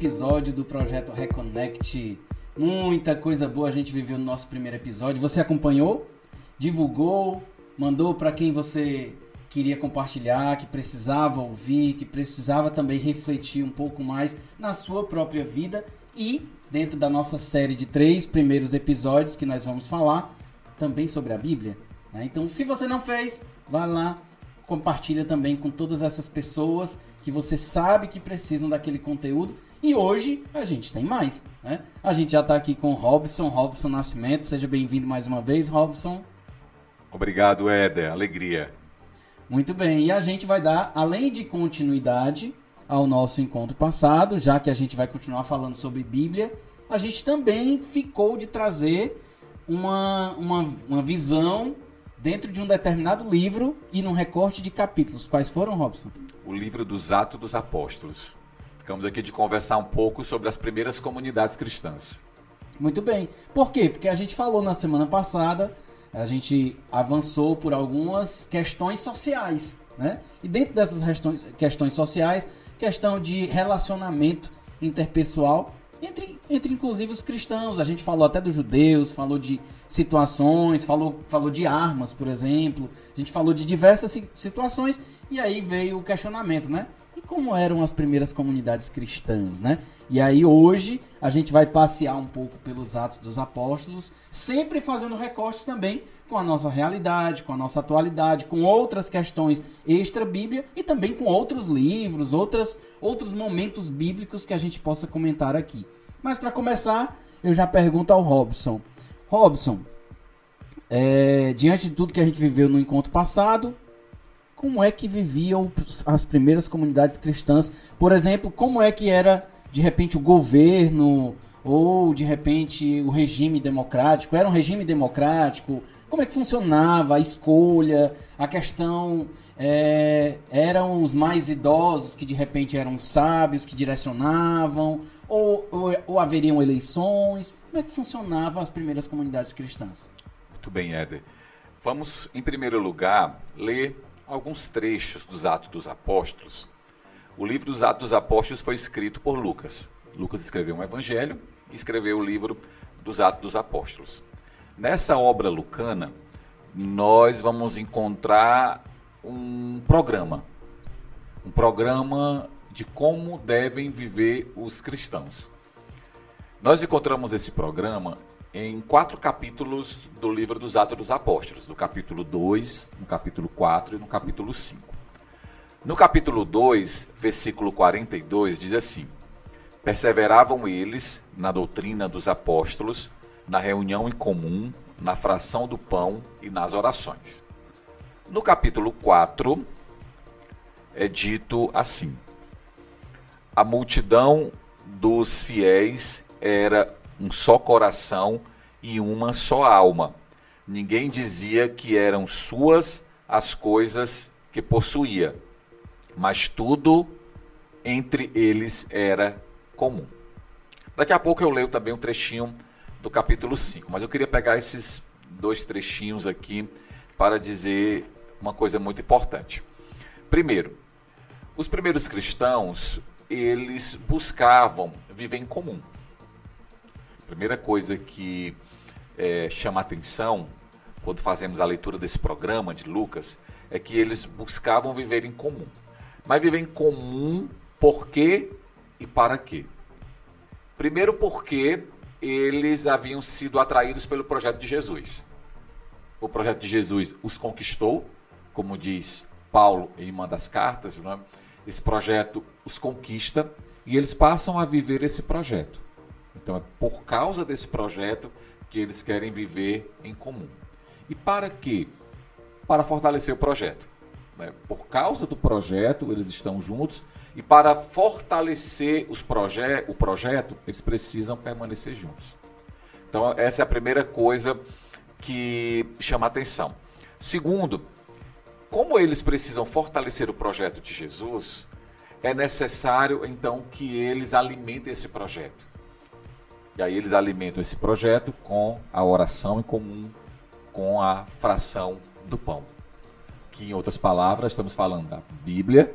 episódio do projeto Reconnect. Muita coisa boa a gente viveu no nosso primeiro episódio. Você acompanhou? Divulgou? Mandou para quem você queria compartilhar, que precisava ouvir, que precisava também refletir um pouco mais na sua própria vida e dentro da nossa série de três primeiros episódios que nós vamos falar também sobre a Bíblia. Né? Então, se você não fez, vá lá, compartilha também com todas essas pessoas que você sabe que precisam daquele conteúdo. E hoje a gente tem mais, né? A gente já está aqui com o Robson, Robson Nascimento. Seja bem-vindo mais uma vez, Robson. Obrigado, Éder. Alegria. Muito bem. E a gente vai dar, além de continuidade ao nosso encontro passado, já que a gente vai continuar falando sobre Bíblia, a gente também ficou de trazer uma, uma, uma visão dentro de um determinado livro e num recorte de capítulos. Quais foram, Robson? O livro dos Atos dos Apóstolos. Ficamos aqui de conversar um pouco sobre as primeiras comunidades cristãs. Muito bem. Por quê? Porque a gente falou na semana passada, a gente avançou por algumas questões sociais, né? E dentro dessas questões, sociais, questão de relacionamento interpessoal entre, entre inclusive os cristãos. A gente falou até dos judeus, falou de situações, falou, falou de armas, por exemplo. A gente falou de diversas situações e aí veio o questionamento, né? E como eram as primeiras comunidades cristãs, né? E aí hoje a gente vai passear um pouco pelos Atos dos Apóstolos, sempre fazendo recortes também com a nossa realidade, com a nossa atualidade, com outras questões extra-bíblia e também com outros livros, outras, outros momentos bíblicos que a gente possa comentar aqui. Mas para começar, eu já pergunto ao Robson. Robson, é, diante de tudo que a gente viveu no encontro passado, como é que viviam as primeiras comunidades cristãs? Por exemplo, como é que era de repente o governo ou de repente o regime democrático? Era um regime democrático? como é que funcionava a escolha, a questão é, eram os mais idosos que de repente eram sábios que direcionavam ou, ou, ou, haveriam eleições? Como é que funcionavam as primeiras comunidades cristãs? Muito bem, Éder. Vamos, em primeiro lugar, ler alguns trechos dos Atos dos Apóstolos. O livro dos Atos dos Apóstolos foi escrito por Lucas. Lucas escreveu um evangelho e escreveu o livro dos Atos dos Apóstolos. Nessa obra lucana, nós vamos encontrar um programa. Um programa de como devem viver os cristãos. Nós encontramos esse programa em quatro capítulos do livro dos Atos dos Apóstolos, no capítulo 2, no capítulo 4 e no capítulo 5. No capítulo 2, versículo 42, diz assim: Perseveravam eles na doutrina dos apóstolos, na reunião em comum, na fração do pão e nas orações. No capítulo 4 é dito assim: A multidão dos fiéis era um só coração e uma só alma. Ninguém dizia que eram suas as coisas que possuía, mas tudo entre eles era comum. Daqui a pouco eu leio também um trechinho do capítulo 5. Mas eu queria pegar esses dois trechinhos aqui para dizer uma coisa muito importante. Primeiro, os primeiros cristãos, eles buscavam viver em comum. Primeira coisa que é, chama atenção quando fazemos a leitura desse programa de Lucas é que eles buscavam viver em comum. Mas viver em comum por quê e para quê? Primeiro porque eles haviam sido atraídos pelo projeto de Jesus. O projeto de Jesus os conquistou, como diz Paulo em uma das cartas, né? esse projeto os conquista e eles passam a viver esse projeto. Então é por causa desse projeto que eles querem viver em comum. E para quê? Para fortalecer o projeto. Né? Por causa do projeto, eles estão juntos e para fortalecer os proje o projeto, eles precisam permanecer juntos. Então, essa é a primeira coisa que chama atenção. Segundo, como eles precisam fortalecer o projeto de Jesus, é necessário então que eles alimentem esse projeto. E aí eles alimentam esse projeto com a oração em comum, com a fração do pão. Que em outras palavras, estamos falando da Bíblia,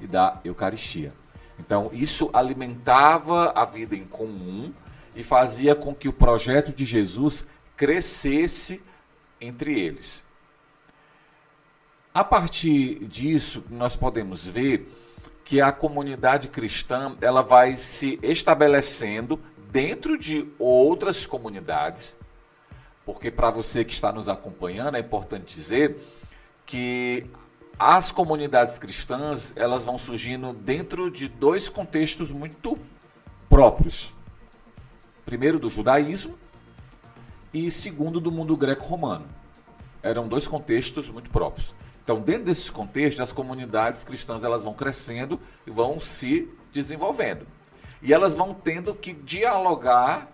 e da Eucaristia. Então, isso alimentava a vida em comum e fazia com que o projeto de Jesus crescesse entre eles. A partir disso, nós podemos ver que a comunidade cristã ela vai se estabelecendo dentro de outras comunidades, porque para você que está nos acompanhando é importante dizer que as comunidades cristãs elas vão surgindo dentro de dois contextos muito próprios. Primeiro do judaísmo e segundo do mundo greco-romano. Eram dois contextos muito próprios. Então, dentro desses contextos, as comunidades cristãs elas vão crescendo e vão se desenvolvendo. E elas vão tendo que dialogar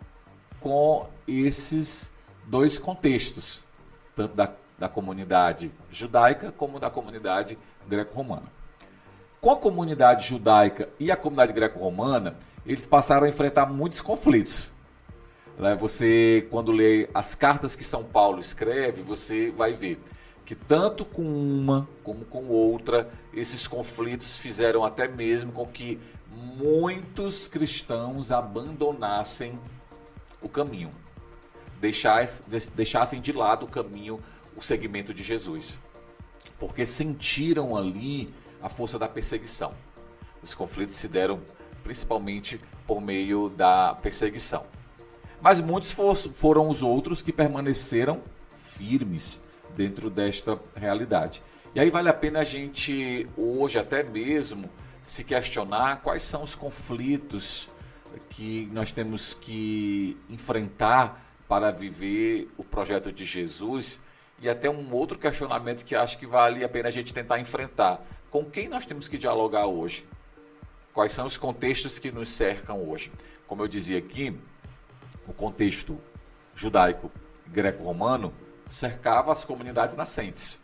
com esses dois contextos, tanto da, da comunidade judaica como da comunidade greco-romana. Com a comunidade judaica e a comunidade greco-romana, eles passaram a enfrentar muitos conflitos. Né? Você, quando lê as cartas que São Paulo escreve, você vai ver que tanto com uma como com outra, esses conflitos fizeram até mesmo com que muitos cristãos abandonassem o caminho, deixassem de lado o caminho, o segmento de Jesus, porque sentiram ali a força da perseguição. Os conflitos se deram principalmente por meio da perseguição. Mas muitos foram os outros que permaneceram firmes dentro desta realidade. E aí vale a pena a gente hoje até mesmo se questionar quais são os conflitos que nós temos que enfrentar para viver o projeto de Jesus e até um outro questionamento que acho que vale a pena a gente tentar enfrentar. Com quem nós temos que dialogar hoje? Quais são os contextos que nos cercam hoje? Como eu dizia aqui, o contexto judaico greco-romano cercava as comunidades nascentes.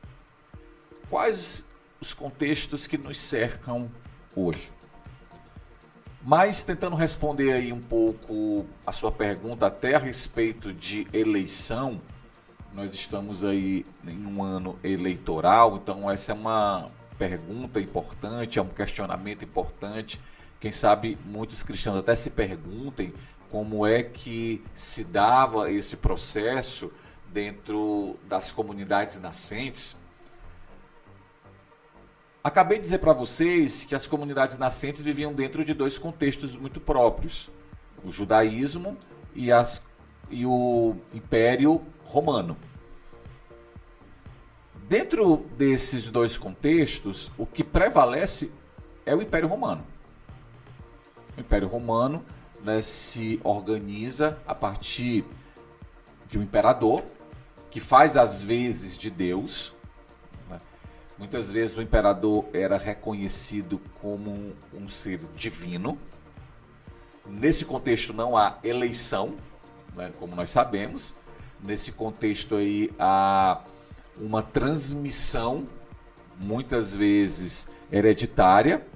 Quais os contextos que nos cercam hoje? Mas tentando responder aí um pouco a sua pergunta até a respeito de eleição, nós estamos aí em um ano eleitoral, então essa é uma pergunta importante, é um questionamento importante. Quem sabe muitos cristãos até se perguntem como é que se dava esse processo dentro das comunidades nascentes. Acabei de dizer para vocês que as comunidades nascentes viviam dentro de dois contextos muito próprios: o judaísmo e, as, e o Império Romano. Dentro desses dois contextos, o que prevalece é o Império Romano. O Império Romano né, se organiza a partir de um imperador que faz as vezes de Deus. Muitas vezes o imperador era reconhecido como um, um ser divino. Nesse contexto não há eleição, né, como nós sabemos. Nesse contexto aí há uma transmissão, muitas vezes hereditária,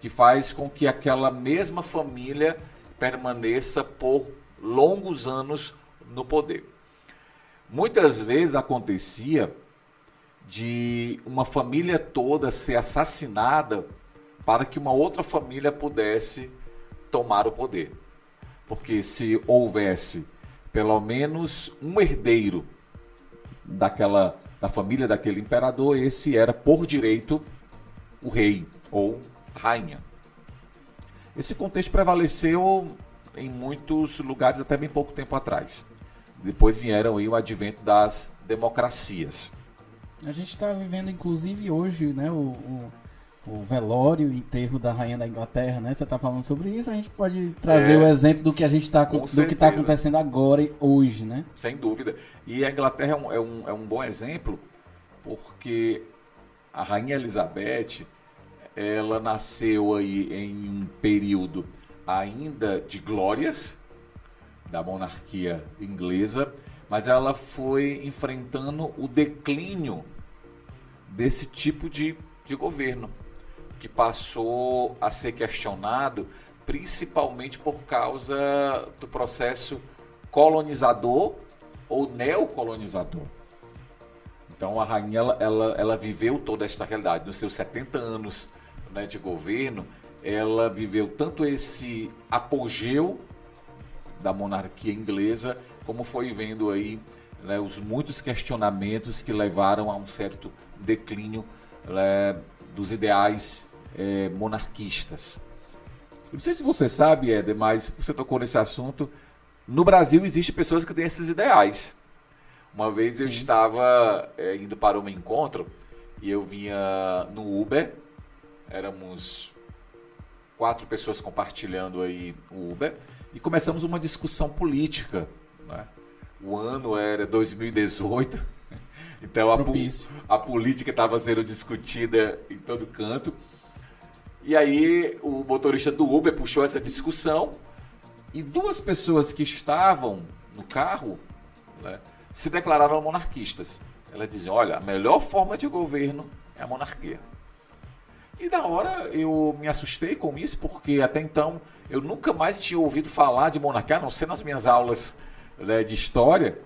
que faz com que aquela mesma família permaneça por longos anos no poder. Muitas vezes acontecia de uma família toda ser assassinada para que uma outra família pudesse tomar o poder. Porque se houvesse pelo menos um herdeiro daquela da família daquele imperador, esse era por direito o rei ou rainha. Esse contexto prevaleceu em muitos lugares até bem pouco tempo atrás. Depois vieram aí o advento das democracias. A gente está vivendo, inclusive, hoje, né, o, o, o, velório, o enterro da rainha da Inglaterra, né? Você está falando sobre isso, a gente pode trazer é, o exemplo do que a gente está do que está acontecendo agora e hoje, né? Sem dúvida. E a Inglaterra é um, é um, é um bom exemplo, porque a rainha Elizabeth, ela nasceu aí em um período ainda de glórias, da monarquia inglesa, mas ela foi enfrentando o declínio desse tipo de, de governo, que passou a ser questionado principalmente por causa do processo colonizador ou neocolonizador. Então a rainha ela, ela, ela viveu toda esta realidade. Nos seus 70 anos né, de governo, ela viveu tanto esse apogeu da monarquia inglesa, como foi vendo aí né, os muitos questionamentos que levaram a um certo declínio né, dos ideais é, monarquistas. não sei se você sabe, Éder, mas você tocou nesse assunto. No Brasil existem pessoas que têm esses ideais. Uma vez Sim. eu estava é, indo para um encontro e eu vinha no Uber, éramos quatro pessoas compartilhando aí o Uber e começamos uma discussão política. Né? O ano era 2018, então a, a política estava sendo discutida em todo canto. E aí o motorista do Uber puxou essa discussão e duas pessoas que estavam no carro né, se declararam monarquistas. Elas diziam: olha, a melhor forma de governo é a monarquia. E na hora eu me assustei com isso, porque até então eu nunca mais tinha ouvido falar de monarquia, a não ser nas minhas aulas né, de história.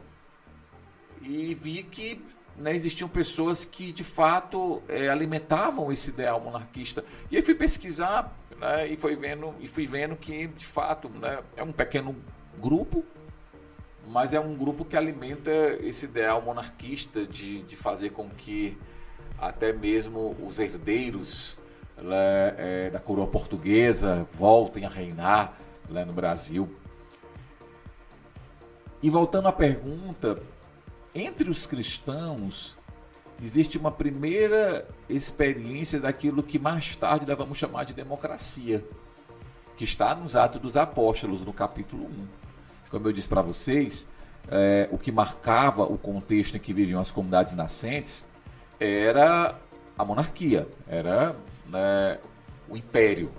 E vi que né, existiam pessoas que de fato é, alimentavam esse ideal monarquista. E aí fui pesquisar né, e, foi vendo, e fui vendo que de fato né, é um pequeno grupo, mas é um grupo que alimenta esse ideal monarquista de, de fazer com que até mesmo os herdeiros né, é, da coroa portuguesa voltem a reinar né, no Brasil. E voltando à pergunta, entre os cristãos existe uma primeira experiência daquilo que mais tarde nós vamos chamar de democracia, que está nos Atos dos Apóstolos, no capítulo 1. Como eu disse para vocês, é, o que marcava o contexto em que viviam as comunidades nascentes era a monarquia, era né, o império.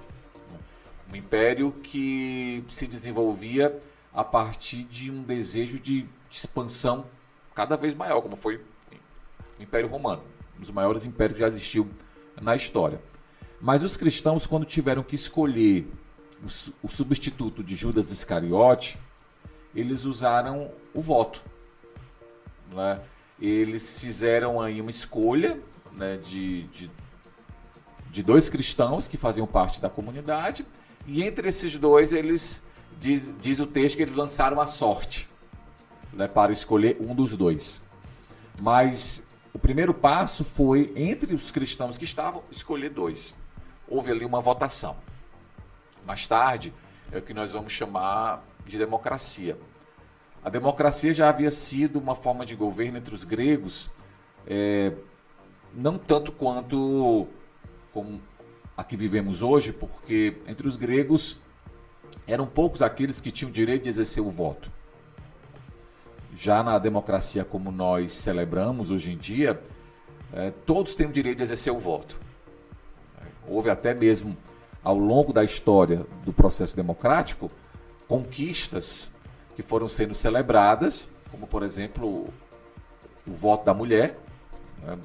Um império que se desenvolvia a partir de um desejo de expansão cada vez maior, como foi o Império Romano, um dos maiores impérios que já existiu na história. Mas os cristãos, quando tiveram que escolher o substituto de Judas Iscariote, eles usaram o voto. Né? Eles fizeram aí uma escolha né, de, de de dois cristãos que faziam parte da comunidade, e entre esses dois, eles diz, diz o texto que eles lançaram a sorte né, para escolher um dos dois. Mas o primeiro passo foi, entre os cristãos que estavam, escolher dois. Houve ali uma votação. Mais tarde, é o que nós vamos chamar de democracia. A democracia já havia sido uma forma de governo entre os gregos, é, não tanto quanto como a que vivemos hoje, porque entre os gregos eram poucos aqueles que tinham direito de exercer o voto. Já na democracia como nós celebramos hoje em dia, é, todos têm o direito de exercer o voto. Houve até mesmo, ao longo da história do processo democrático, conquistas que foram sendo celebradas, como por exemplo o voto da mulher. Né?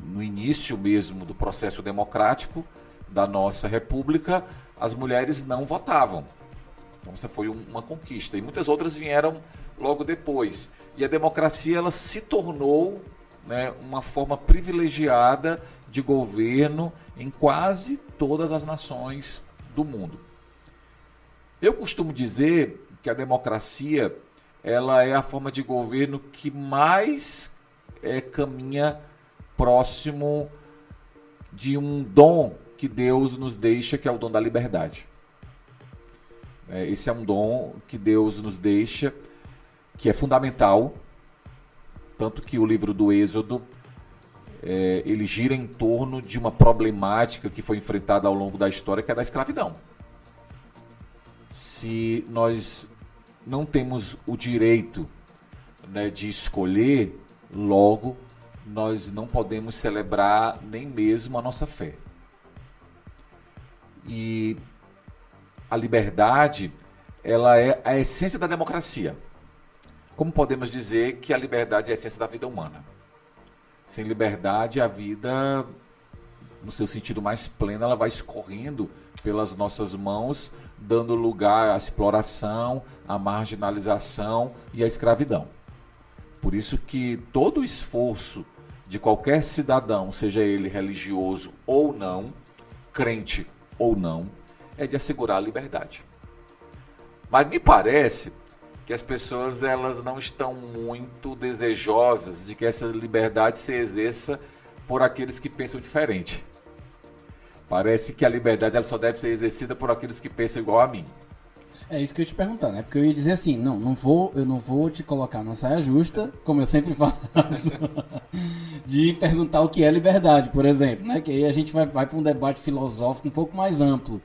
no início mesmo do processo democrático da nossa república, as mulheres não votavam. Então essa foi uma conquista e muitas outras vieram logo depois. E a democracia ela se tornou né, uma forma privilegiada de governo em quase todas as nações do mundo. Eu costumo dizer que a democracia ela é a forma de governo que mais é, caminha próximo de um dom que Deus nos deixa, que é o dom da liberdade. É, esse é um dom que Deus nos deixa, que é fundamental, tanto que o livro do Êxodo é, ele gira em torno de uma problemática que foi enfrentada ao longo da história, que é da escravidão. Se nós não temos o direito né, de escolher, logo nós não podemos celebrar nem mesmo a nossa fé. E a liberdade, ela é a essência da democracia. Como podemos dizer que a liberdade é a essência da vida humana? Sem liberdade, a vida, no seu sentido mais pleno, ela vai escorrendo pelas nossas mãos, dando lugar à exploração, à marginalização e à escravidão. Por isso que todo o esforço de qualquer cidadão, seja ele religioso ou não, crente ou não, é de assegurar a liberdade. Mas me parece que as pessoas elas não estão muito desejosas de que essa liberdade se exerça por aqueles que pensam diferente. Parece que a liberdade ela só deve ser exercida por aqueles que pensam igual a mim. É isso que eu ia te perguntar, né? Porque eu ia dizer assim, não, não vou, eu não vou te colocar na saia justa, como eu sempre faço, de perguntar o que é liberdade, por exemplo, né? Que aí a gente vai, vai para um debate filosófico um pouco mais amplo.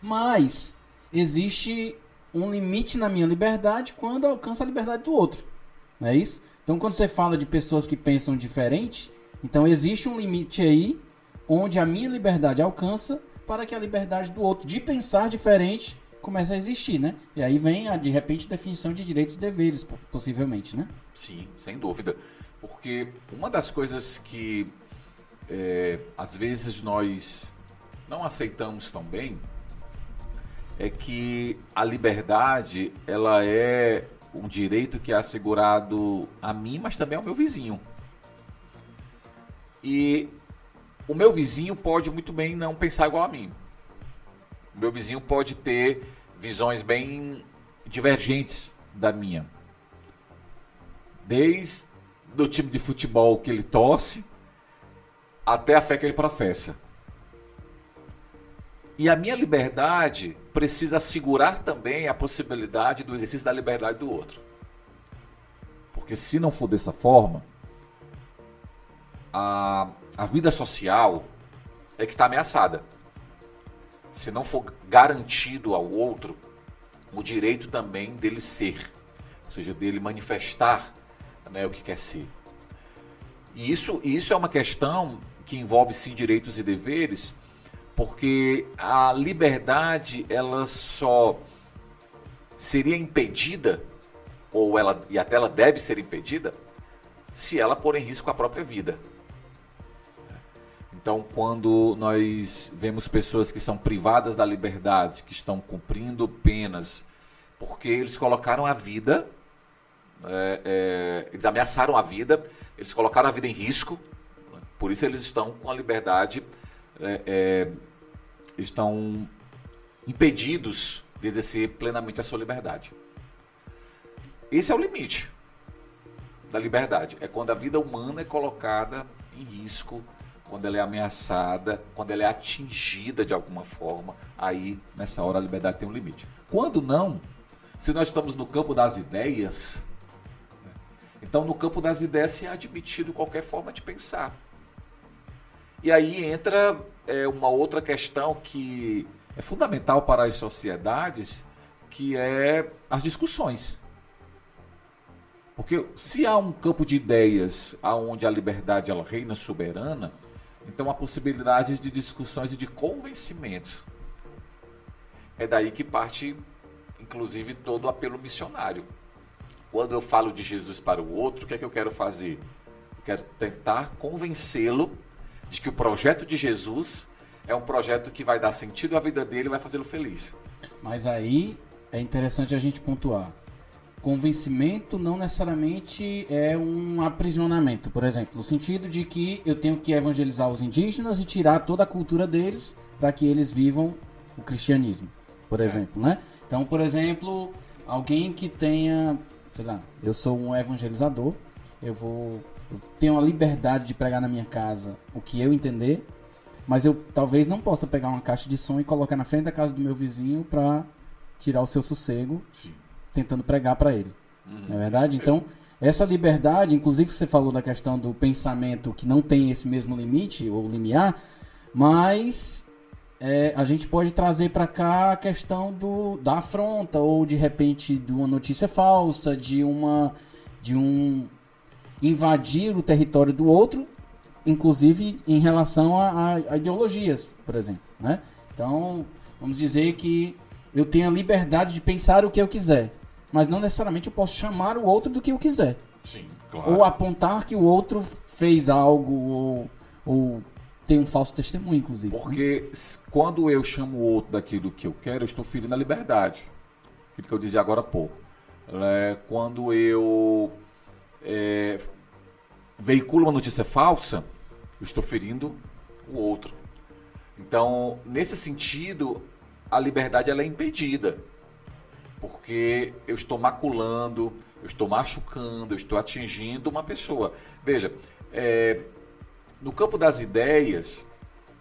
Mas existe um limite na minha liberdade quando alcança a liberdade do outro. Não é isso? Então, quando você fala de pessoas que pensam diferente, então existe um limite aí onde a minha liberdade alcança para que a liberdade do outro de pensar diferente comece a existir, né? E aí vem a de repente definição de direitos e deveres, possivelmente, né? Sim, sem dúvida. Porque uma das coisas que é, às vezes nós não aceitamos tão bem é que a liberdade ela é um direito que é assegurado a mim, mas também ao meu vizinho. E o meu vizinho pode muito bem não pensar igual a mim. Meu vizinho pode ter visões bem divergentes da minha. Desde o time de futebol que ele torce até a fé que ele professa. E a minha liberdade precisa assegurar também a possibilidade do exercício da liberdade do outro. Porque se não for dessa forma, a, a vida social é que está ameaçada. Se não for garantido ao outro o direito também dele ser, ou seja, dele manifestar né, o que quer ser. E isso, isso é uma questão que envolve sim direitos e deveres, porque a liberdade ela só seria impedida ou ela e até ela deve ser impedida se ela pôr em risco a própria vida. Então, quando nós vemos pessoas que são privadas da liberdade, que estão cumprindo penas, porque eles colocaram a vida, é, é, eles ameaçaram a vida, eles colocaram a vida em risco, por isso eles estão com a liberdade é, é, estão impedidos de exercer plenamente a sua liberdade. Esse é o limite da liberdade. É quando a vida humana é colocada em risco, quando ela é ameaçada, quando ela é atingida de alguma forma, aí nessa hora a liberdade tem um limite. Quando não, se nós estamos no campo das ideias, então no campo das ideias se é admitido qualquer forma de pensar. E aí entra é, uma outra questão que é fundamental para as sociedades, que é as discussões. Porque se há um campo de ideias onde a liberdade ela reina soberana, então há possibilidade de discussões e de convencimentos. É daí que parte, inclusive, todo o apelo missionário. Quando eu falo de Jesus para o outro, o que é que eu quero fazer? Eu quero tentar convencê-lo de que o projeto de Jesus é um projeto que vai dar sentido à vida dele e vai fazê-lo feliz. Mas aí é interessante a gente pontuar. Convencimento não necessariamente é um aprisionamento, por exemplo, no sentido de que eu tenho que evangelizar os indígenas e tirar toda a cultura deles para que eles vivam o cristianismo, por é. exemplo, né? Então, por exemplo, alguém que tenha, sei lá, eu sou um evangelizador, eu vou eu tenho a liberdade de pregar na minha casa o que eu entender, mas eu talvez não possa pegar uma caixa de som e colocar na frente da casa do meu vizinho para tirar o seu sossego, Sim. Tentando pregar para ele. Uhum, não é verdade? Então, essa liberdade, inclusive você falou da questão do pensamento que não tem esse mesmo limite ou limiar, mas é, a gente pode trazer para cá a questão do, da afronta ou de repente de uma notícia falsa, de uma de um invadir o território do outro, inclusive em relação a, a, ideologias, por exemplo. Né? Então, vamos dizer que eu tenho a liberdade de pensar o que eu quiser, mas não necessariamente eu posso chamar o outro do que eu quiser. Sim, claro. Ou apontar que o outro fez algo, ou, ou tem um falso testemunho, inclusive. Né? Porque né? quando eu chamo o outro daquilo que eu quero, eu estou ferindo a liberdade. Aquilo que eu dizia agora há pouco. É, quando eu é, veicula uma notícia falsa, eu estou ferindo o outro. Então, nesse sentido, a liberdade ela é impedida. Porque eu estou maculando, eu estou machucando, eu estou atingindo uma pessoa. Veja, é, no campo das ideias,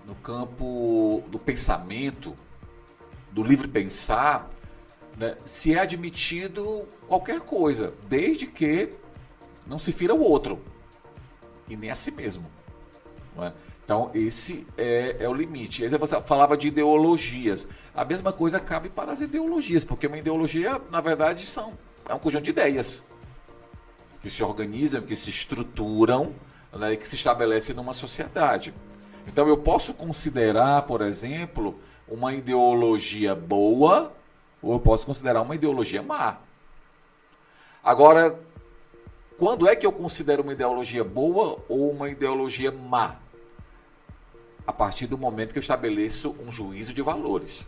no campo do pensamento, do livre pensar, né, se é admitido qualquer coisa, desde que não se fira o outro e nem a si mesmo. É? Então, esse é, é, o limite. Aí você falava de ideologias. A mesma coisa cabe para as ideologias, porque uma ideologia, na verdade, são, é um conjunto de ideias que se organizam, que se estruturam né, que se estabelecem numa sociedade. Então, eu posso considerar, por exemplo, uma ideologia boa ou eu posso considerar uma ideologia má. Agora, quando é que eu considero uma ideologia boa ou uma ideologia má? A partir do momento que eu estabeleço um juízo de valores.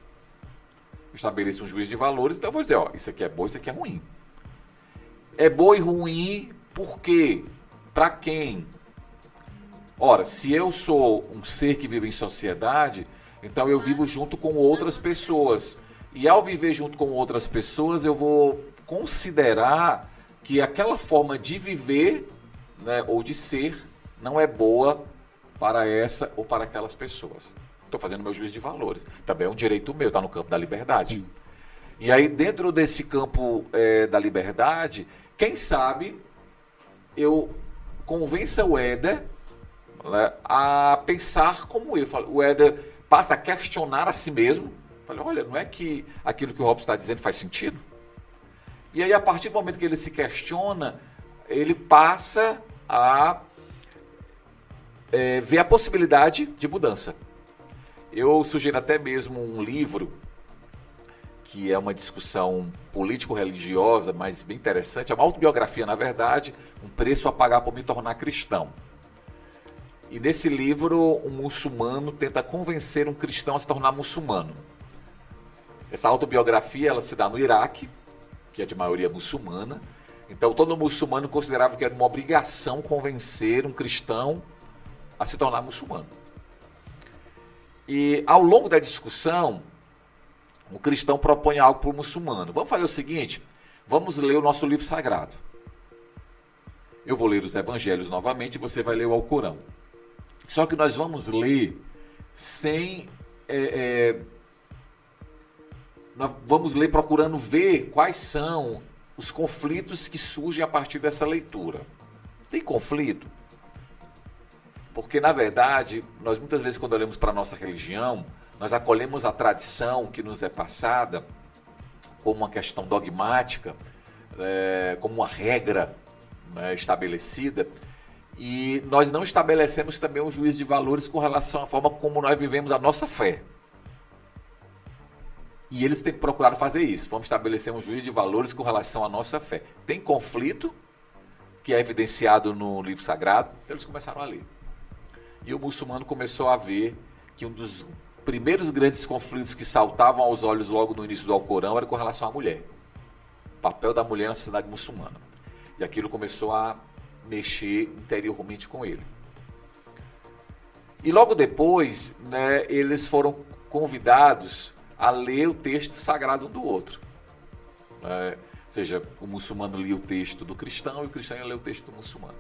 Eu estabeleço um juízo de valores, então eu vou dizer, ó, isso aqui é bom, isso aqui é ruim. É bom e ruim por quê? Para quem? Ora, se eu sou um ser que vive em sociedade, então eu vivo junto com outras pessoas. E ao viver junto com outras pessoas, eu vou considerar que aquela forma de viver né, ou de ser não é boa para essa ou para aquelas pessoas. Estou fazendo meu juízo de valores. Também é um direito meu, está no campo da liberdade. Sim. E aí, dentro desse campo é, da liberdade, quem sabe eu convença o Éder né, a pensar como eu. O Éder passa a questionar a si mesmo Falei, olha, não é que aquilo que o Robson está dizendo faz sentido? E aí, a partir do momento que ele se questiona, ele passa a é, ver a possibilidade de mudança. Eu sugiro até mesmo um livro que é uma discussão político-religiosa, mas bem interessante, é uma autobiografia, na verdade, um preço a pagar por me tornar cristão. E nesse livro, um muçulmano tenta convencer um cristão a se tornar muçulmano. Essa autobiografia ela se dá no Iraque, que é de maioria muçulmana. Então todo muçulmano considerava que era uma obrigação convencer um cristão a se tornar muçulmano. E ao longo da discussão, o cristão propõe algo para o muçulmano. Vamos fazer o seguinte: vamos ler o nosso livro sagrado. Eu vou ler os evangelhos novamente e você vai ler o Alcorão. Só que nós vamos ler sem é, é, nós vamos ler procurando ver quais são os conflitos que surgem a partir dessa leitura. Tem conflito? Porque, na verdade, nós muitas vezes, quando olhamos para a nossa religião, nós acolhemos a tradição que nos é passada como uma questão dogmática, é, como uma regra né, estabelecida, e nós não estabelecemos também um juízo de valores com relação à forma como nós vivemos a nossa fé. E eles têm procurado fazer isso. Vamos estabelecer um juízo de valores com relação à nossa fé. Tem conflito, que é evidenciado no livro sagrado, então eles começaram a ler. E o muçulmano começou a ver que um dos primeiros grandes conflitos que saltavam aos olhos logo no início do Alcorão era com relação à mulher. O papel da mulher na sociedade muçulmana. E aquilo começou a mexer interiormente com ele. E logo depois, né, eles foram convidados a ler o texto sagrado um do outro. É, ou seja, o muçulmano lia o texto do cristão e o cristão ia ler o texto do muçulmano.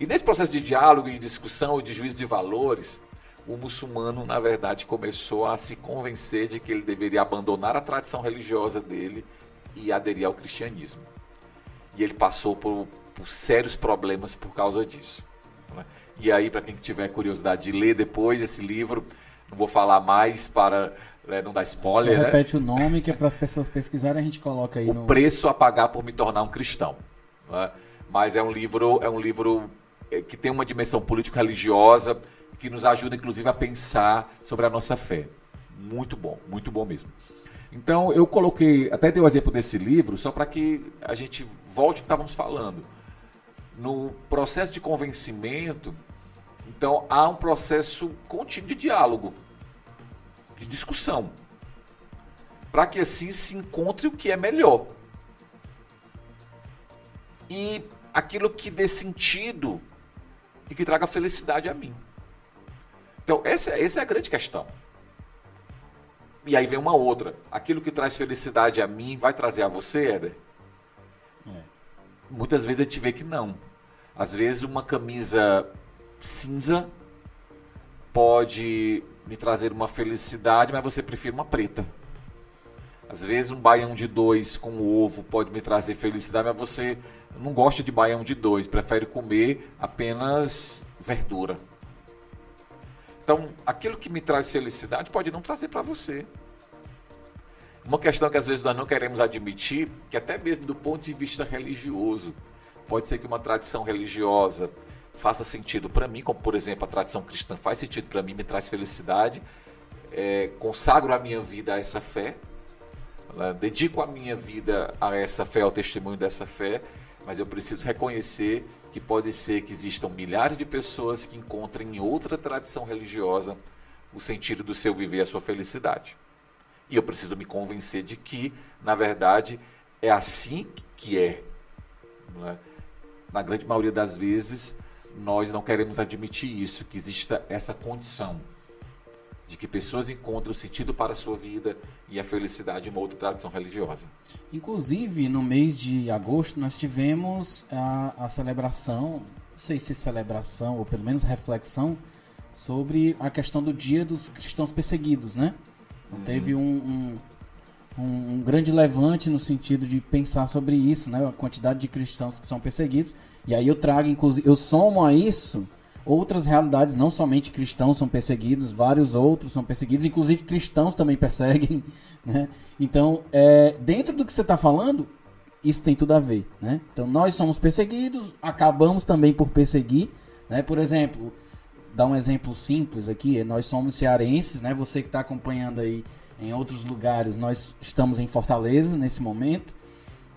E nesse processo de diálogo, de discussão e de juízo de valores, o muçulmano, na verdade, começou a se convencer de que ele deveria abandonar a tradição religiosa dele e aderir ao cristianismo. E ele passou por, por sérios problemas por causa disso. Né? E aí, para quem tiver curiosidade de ler depois esse livro, não vou falar mais para né, não dá spoiler, Só né? repete o nome que é para as pessoas pesquisarem, a gente coloca aí o no... preço a pagar por me tornar um cristão. Né? Mas é um livro, é um livro que tem uma dimensão político-religiosa que nos ajuda, inclusive, a pensar sobre a nossa fé. Muito bom, muito bom mesmo. Então, eu coloquei, até dei o exemplo desse livro, só para que a gente volte ao que estávamos falando. No processo de convencimento, então, há um processo contínuo de diálogo de discussão, para que assim se encontre o que é melhor. E aquilo que dê sentido e que traga felicidade a mim. Então, essa, essa é a grande questão. E aí vem uma outra. Aquilo que traz felicidade a mim vai trazer a você, Éder? É. Muitas vezes a gente vê que não. Às vezes uma camisa cinza pode me trazer uma felicidade, mas você prefere uma preta. Às vezes um baião de dois com ovo pode me trazer felicidade, mas você não gosta de baião de dois, prefere comer apenas verdura. Então, aquilo que me traz felicidade pode não trazer para você. Uma questão que às vezes nós não queremos admitir, que até mesmo do ponto de vista religioso, pode ser que uma tradição religiosa faça sentido para mim, como por exemplo a tradição cristã faz sentido para mim, me traz felicidade, é, consagro a minha vida a essa fé, né, dedico a minha vida a essa fé, ao testemunho dessa fé, mas eu preciso reconhecer que pode ser que existam milhares de pessoas que encontrem em outra tradição religiosa o sentido do seu viver, a sua felicidade. E eu preciso me convencer de que, na verdade, é assim que é. é? Na grande maioria das vezes, nós não queremos admitir isso, que exista essa condição de que pessoas encontram sentido para a sua vida e a felicidade em uma outra tradição religiosa. Inclusive, no mês de agosto, nós tivemos a, a celebração, não sei se celebração ou pelo menos reflexão, sobre a questão do Dia dos Cristãos Perseguidos, né? Uhum. Teve um, um, um, grande levante no sentido de pensar sobre isso, né? A quantidade de cristãos que são perseguidos. E aí eu trago, inclusive, eu somo a isso outras realidades, não somente cristãos são perseguidos, vários outros são perseguidos, inclusive cristãos também perseguem, né? Então, é, dentro do que você está falando, isso tem tudo a ver, né? Então, nós somos perseguidos, acabamos também por perseguir, né? Por exemplo, dar um exemplo simples aqui, nós somos cearenses, né? Você que está acompanhando aí em outros lugares, nós estamos em Fortaleza nesse momento.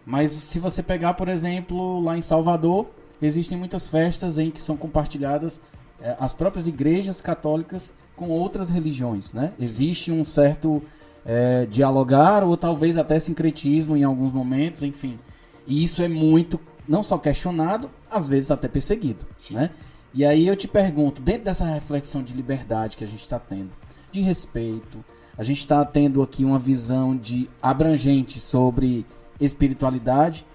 Mas se você pegar, por exemplo, lá em Salvador, existem muitas festas em que são compartilhadas é, as próprias igrejas católicas com outras religiões, né? Existe um certo é, dialogar ou talvez até sincretismo em alguns momentos, enfim. E isso é muito, não só questionado, às vezes até perseguido, Sim. né? E aí eu te pergunto, dentro dessa reflexão de liberdade que a gente está tendo, de respeito, a gente está tendo aqui uma visão de abrangente sobre espiritualidade.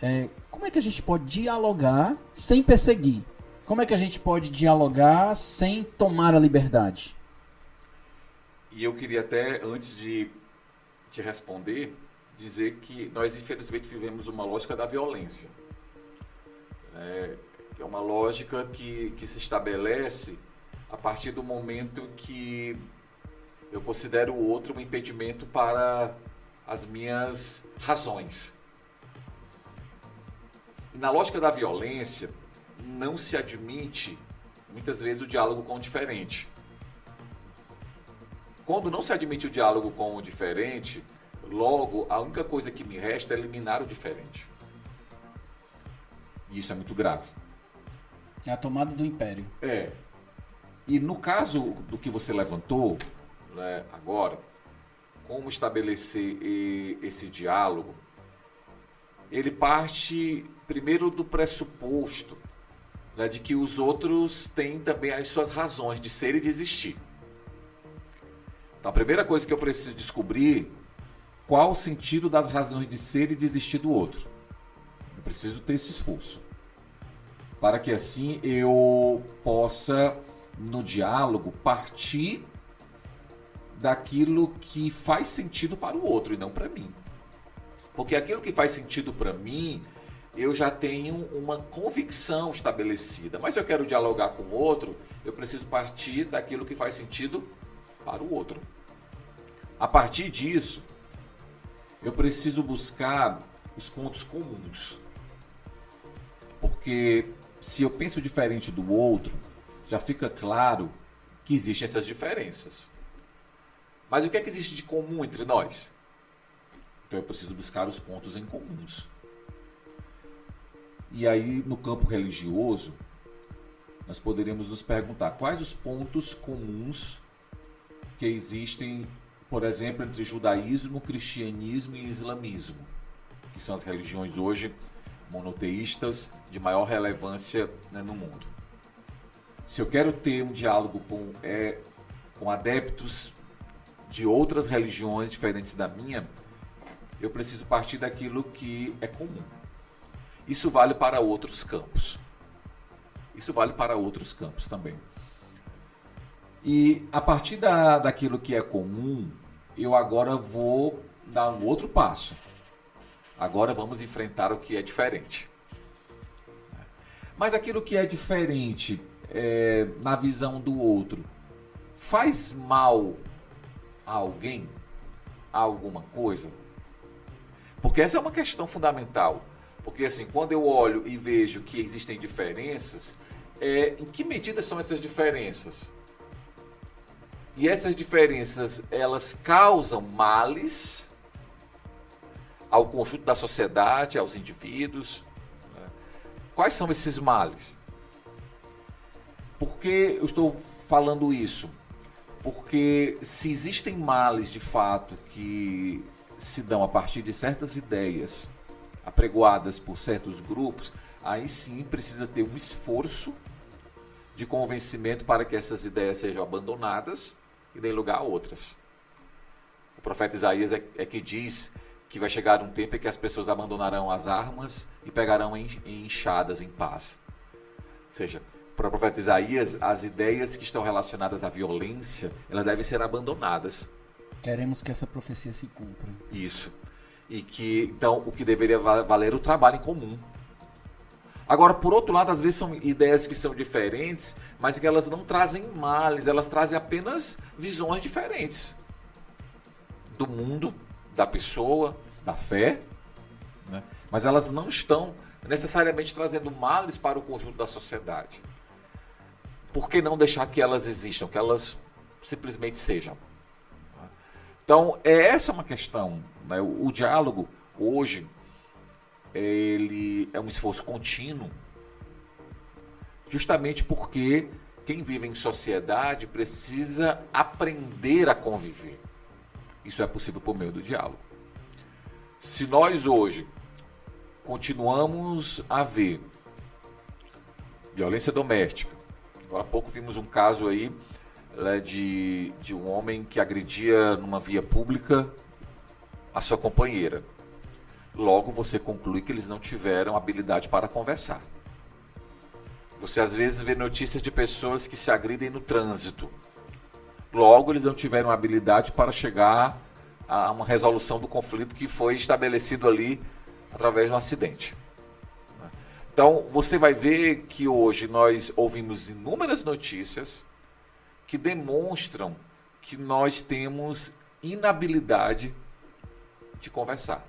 É, como é que a gente pode dialogar sem perseguir? Como é que a gente pode dialogar sem tomar a liberdade? E eu queria até, antes de te responder, dizer que nós infelizmente vivemos uma lógica da violência. É, é uma lógica que, que se estabelece a partir do momento que eu considero o outro um impedimento para as minhas razões. Na lógica da violência, não se admite muitas vezes o diálogo com o diferente. Quando não se admite o diálogo com o diferente, logo a única coisa que me resta é eliminar o diferente. E isso é muito grave. É a tomada do império. É. E no caso do que você levantou né, agora, como estabelecer esse diálogo, ele parte primeiro do pressuposto né, de que os outros têm também as suas razões de ser e de existir. Então, a primeira coisa que eu preciso descobrir qual o sentido das razões de ser e de existir do outro. Eu preciso ter esse esforço para que assim eu possa, no diálogo, partir daquilo que faz sentido para o outro e não para mim. Porque aquilo que faz sentido para mim, eu já tenho uma convicção estabelecida. Mas se eu quero dialogar com o outro, eu preciso partir daquilo que faz sentido para o outro. A partir disso, eu preciso buscar os pontos comuns. Porque se eu penso diferente do outro, já fica claro que existem essas diferenças. Mas o que é que existe de comum entre nós? Então eu preciso buscar os pontos em comuns. E aí, no campo religioso, nós poderíamos nos perguntar quais os pontos comuns que existem, por exemplo, entre judaísmo, cristianismo e islamismo, que são as religiões hoje monoteístas de maior relevância né, no mundo. se eu quero ter um diálogo com, é, com adeptos de outras religiões diferentes da minha, eu preciso partir daquilo que é comum. Isso vale para outros campos. Isso vale para outros campos também. E a partir da, daquilo que é comum, eu agora vou dar um outro passo. Agora vamos enfrentar o que é diferente. Mas aquilo que é diferente é, na visão do outro faz mal a alguém, a alguma coisa? Porque essa é uma questão fundamental. Porque assim, quando eu olho e vejo que existem diferenças, é, em que medida são essas diferenças? E essas diferenças, elas causam males ao conjunto da sociedade, aos indivíduos. Né? Quais são esses males? Por que eu estou falando isso? Porque se existem males de fato que se dão a partir de certas ideias apregoadas por certos grupos, aí sim precisa ter um esforço de convencimento para que essas ideias sejam abandonadas e deem lugar a outras. O profeta Isaías é, é que diz que vai chegar um tempo em que as pessoas abandonarão as armas e pegarão em, em enxadas em paz. Ou seja, para o profeta Isaías, as ideias que estão relacionadas à violência, elas devem ser abandonadas. Queremos que essa profecia se cumpra. Isso. E que, então, o que deveria valer o trabalho em comum. Agora, por outro lado, às vezes são ideias que são diferentes, mas que elas não trazem males, elas trazem apenas visões diferentes do mundo, da pessoa, da fé, né? mas elas não estão necessariamente trazendo males para o conjunto da sociedade por que não deixar que elas existam, que elas simplesmente sejam? Então, é essa uma questão. Né? O, o, diálogo, hoje, ele é um esforço contínuo, justamente porque quem vive em sociedade precisa aprender a conviver. Isso é possível por meio do diálogo. Se nós hoje continuamos a ver violência doméstica, Agora há pouco vimos um caso aí né, de, de um homem que agredia numa via pública a sua companheira. Logo você conclui que eles não tiveram habilidade para conversar. Você às vezes vê notícias de pessoas que se agridem no trânsito. Logo eles não tiveram habilidade para chegar a uma resolução do conflito que foi estabelecido ali através de um acidente. Então, você vai ver que hoje nós ouvimos inúmeras notícias que demonstram que nós temos inabilidade de conversar.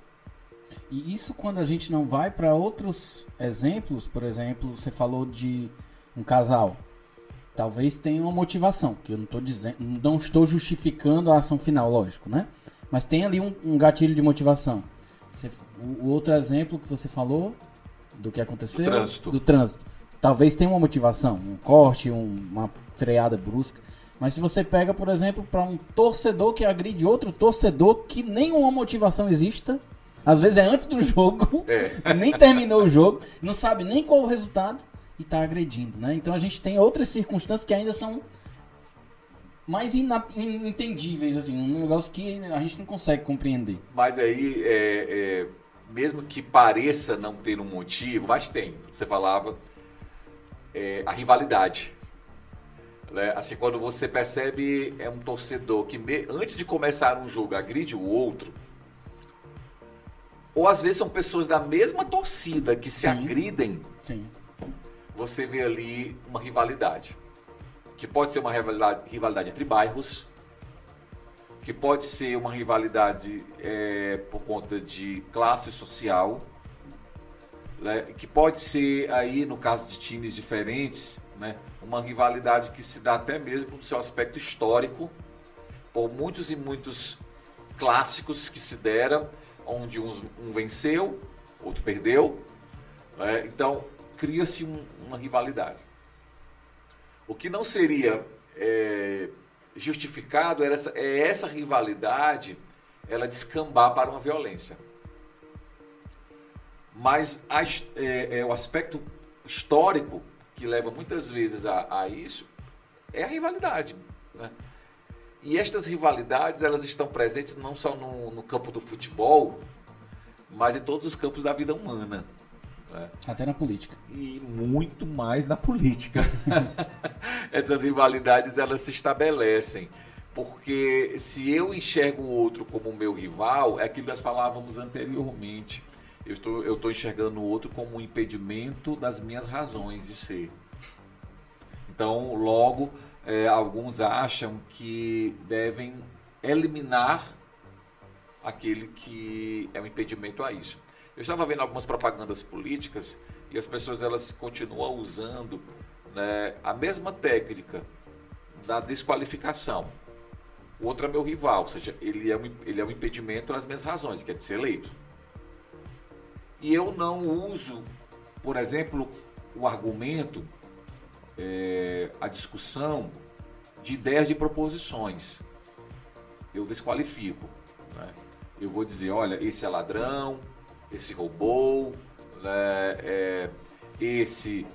E isso quando a gente não vai para outros exemplos, por exemplo, você falou de um casal. Talvez tenha uma motivação, que eu não estou dizendo, não estou justificando a ação final, lógico, né? Mas tem ali um, um gatilho de motivação. Você, o, o outro exemplo que você falou do que aconteceu. Do trânsito. Do trânsito. Talvez tenha uma motivação, um corte, um, uma freada brusca. Mas se você pega, por exemplo, para um torcedor que agride outro torcedor que nenhuma motivação exista, às vezes é antes do jogo, é. nem terminou o jogo, não sabe nem qual o resultado e está agredindo, né? Então a gente tem outras circunstâncias que ainda são mais inentendíveis, assim, um negócio que a gente não consegue compreender. Mas aí é, é mesmo que pareça não ter um motivo, mas tem. Você falava é, a rivalidade. Né? Assim, quando você percebe é um torcedor que me, antes de começar um jogo agride o outro, ou às vezes são pessoas da mesma torcida que se Sim. agridem, Sim. você vê ali uma rivalidade. Que pode ser uma rivalidade, rivalidade entre bairros, que pode ser uma rivalidade é, por conta de classe social, né, que pode ser aí no caso de times diferentes, né, uma rivalidade que se dá até mesmo no seu aspecto histórico, por muitos e muitos clássicos que se deram, onde um, um venceu, outro perdeu, né, então cria-se um, uma rivalidade. O que não seria é, justificado era essa, é essa rivalidade ela descambar para uma violência. Mas a, é, é, o aspecto histórico que leva muitas vezes a, a isso é a rivalidade. Né? E estas rivalidades elas estão presentes não só no, no campo do futebol, mas em todos os campos da vida humana. Né? Até na política. E muito mais na política. Essas rivalidades elas se estabelecem. Porque se eu enxergo o outro como meu rival, é aquilo que nós falávamos anteriormente. Eu estou, eu estou enxergando o outro como um impedimento das minhas razões de ser. Então, logo, é, alguns acham que devem eliminar aquele que é um impedimento a isso. Eu estava vendo algumas propagandas políticas e as pessoas elas continuam usando né, a mesma técnica da desqualificação. O outro é meu rival, ou seja, ele é um, ele é um impedimento às minhas razões, que é de ser eleito. E eu não uso, por exemplo, o argumento, é, a discussão de ideias de proposições. Eu desqualifico. Né? Eu vou dizer, olha, esse é ladrão, esse roubou, né? é, esse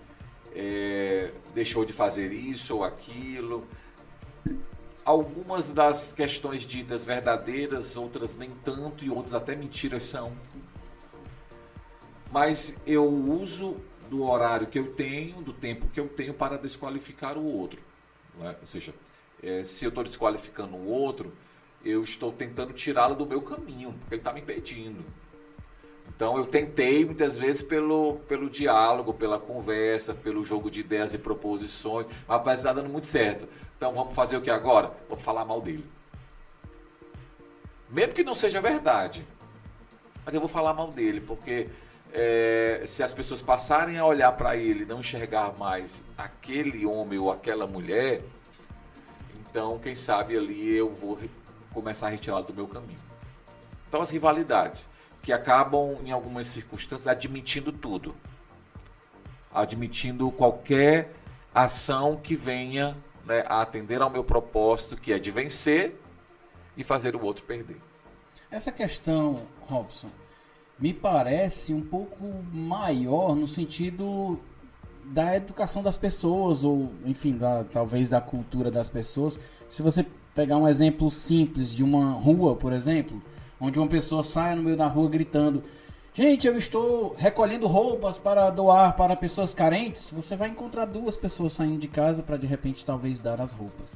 é, deixou de fazer isso ou aquilo. Algumas das questões ditas verdadeiras, outras nem tanto, e outras até mentiras são. Mas eu uso do horário que eu tenho, do tempo que eu tenho para desqualificar o outro. É? Ou seja, é, se eu estou desqualificando o outro, eu estou tentando tirá-lo do meu caminho, porque ele está me impedindo. Então eu tentei muitas vezes pelo, pelo diálogo, pela conversa, pelo jogo de ideias e proposições, mas está dando muito certo. Então vamos fazer o que agora? Vamos falar mal dele. Mesmo que não seja verdade, mas eu vou falar mal dele, porque é, se as pessoas passarem a olhar para ele não enxergar mais aquele homem ou aquela mulher, então quem sabe ali eu vou começar a retirá-lo do meu caminho. Então as rivalidades que acabam, em algumas circunstâncias, admitindo tudo. Admitindo qualquer ação que venha né, a atender ao meu propósito, que é de vencer e fazer o outro perder. Essa questão, Robson, me parece um pouco maior no sentido da educação das pessoas, ou enfim, da, talvez da cultura das pessoas. Se você pegar um exemplo simples de uma rua, por exemplo, onde uma pessoa saia no meio da rua gritando: Gente, eu estou recolhendo roupas para doar para pessoas carentes. Você vai encontrar duas pessoas saindo de casa para de repente talvez dar as roupas.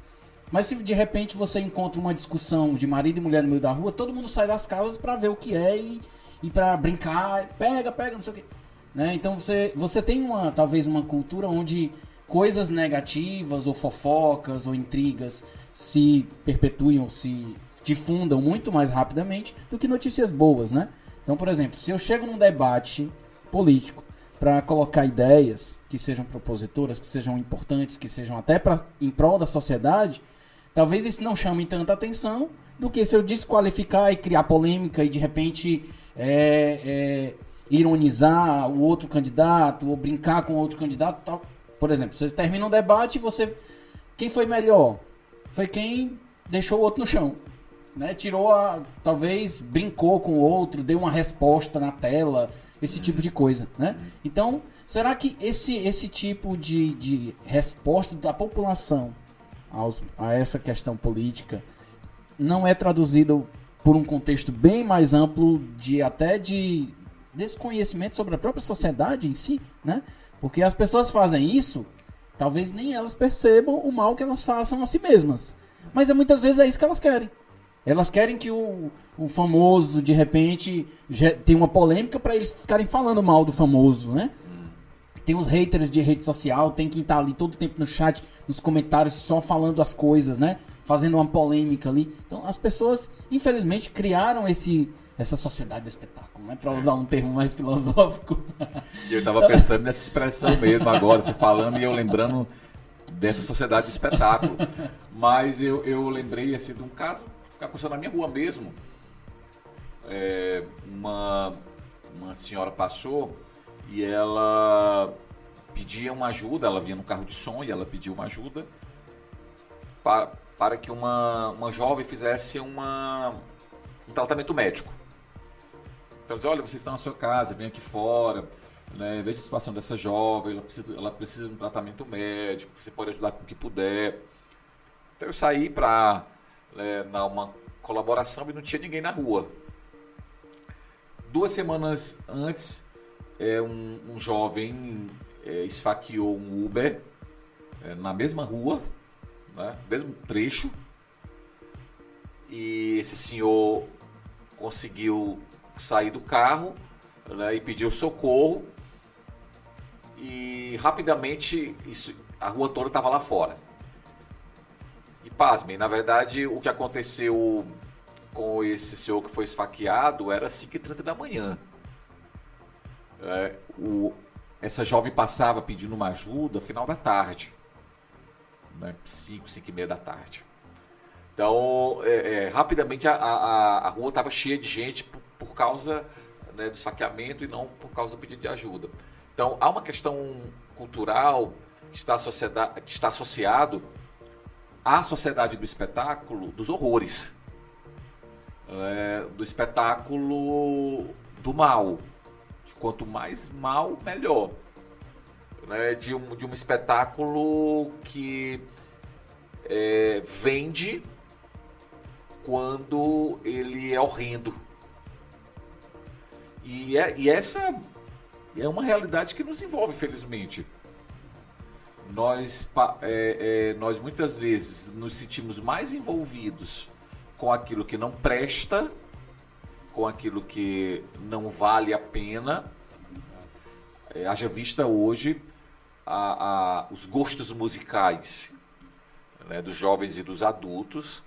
Mas se de repente você encontra uma discussão de marido e mulher no meio da rua, todo mundo sai das casas para ver o que é e, e para brincar, pega, pega, não sei o que. Né? Então você, você tem uma talvez uma cultura onde coisas negativas ou fofocas ou intrigas se perpetuam, se difundam muito mais rapidamente do que notícias boas, né? Então, por exemplo, se eu chego num debate político para colocar ideias que sejam propositoras, que sejam importantes, que sejam até pra, em prol da sociedade, talvez isso não chame tanta atenção do que se eu desqualificar e criar polêmica e de repente é, é, ironizar o outro candidato ou brincar com outro candidato. Tal. Por exemplo, vocês terminam um debate e você. Quem foi melhor? Foi quem deixou o outro no chão né? Tirou a. Talvez brincou com o outro, deu uma resposta na tela, esse tipo de coisa, né? Então, será que esse, esse tipo de, de resposta da população aos, a essa questão política não é traduzido por um contexto bem mais amplo de até de desconhecimento sobre a própria sociedade em si, né? Porque as pessoas fazem isso, talvez nem elas percebam o mal que elas façam a si mesmas. Mas é, muitas vezes é isso que elas querem. Elas querem que o, o famoso, de repente, tem uma polêmica para eles ficarem falando mal do famoso, né? Tem os haters de rede social, tem quem tá ali todo tempo no chat, nos comentários, só falando as coisas, né? Fazendo uma polêmica ali. Então, as pessoas, infelizmente, criaram esse, essa sociedade do espetáculo, né? Para usar um termo mais filosófico. E eu estava pensando nessa expressão mesmo agora, você falando e eu lembrando dessa sociedade do espetáculo. Mas eu, eu lembrei assim, de um caso aconteceu na minha rua mesmo. É, uma, uma senhora passou e ela pedia uma ajuda, ela vinha no carro de som e ela pediu uma ajuda para, para que uma, uma jovem fizesse uma, um tratamento médico. Então, dizia, olha, vocês estão na sua casa, vem aqui fora, né, veja a situação dessa jovem, ela precisa, ela precisa de um tratamento médico, você pode ajudar com o que puder. Então eu saí para né, dar uma colaboração e não tinha ninguém na rua. Duas semanas antes, é, um, um jovem é, esfaqueou um Uber é, na mesma rua, né, mesmo trecho, e esse senhor conseguiu sair do carro né, e pediu socorro e rapidamente isso, a rua toda estava lá fora. E pasmem, na verdade o que aconteceu com esse senhor que foi esfaqueado era 5h30 da manhã. É, o, essa jovem passava pedindo uma ajuda final da tarde. Né, 5, 5 e meia da tarde. Então, é, é, rapidamente a, a, a rua estava cheia de gente por, por causa né, do saqueamento e não por causa do pedido de ajuda. Então, há uma questão cultural que está, que está associado à sociedade do espetáculo dos horrores, é, do espetáculo do mal. Quanto mais mal, melhor. Né, de, um, de um espetáculo que é, vende quando ele é horrendo. E, é, e essa é uma realidade que nos envolve, felizmente. Nós, é, é, nós muitas vezes nos sentimos mais envolvidos com aquilo que não presta, com aquilo que não vale a pena. É, haja vista hoje a, a, os gostos musicais né, dos jovens e dos adultos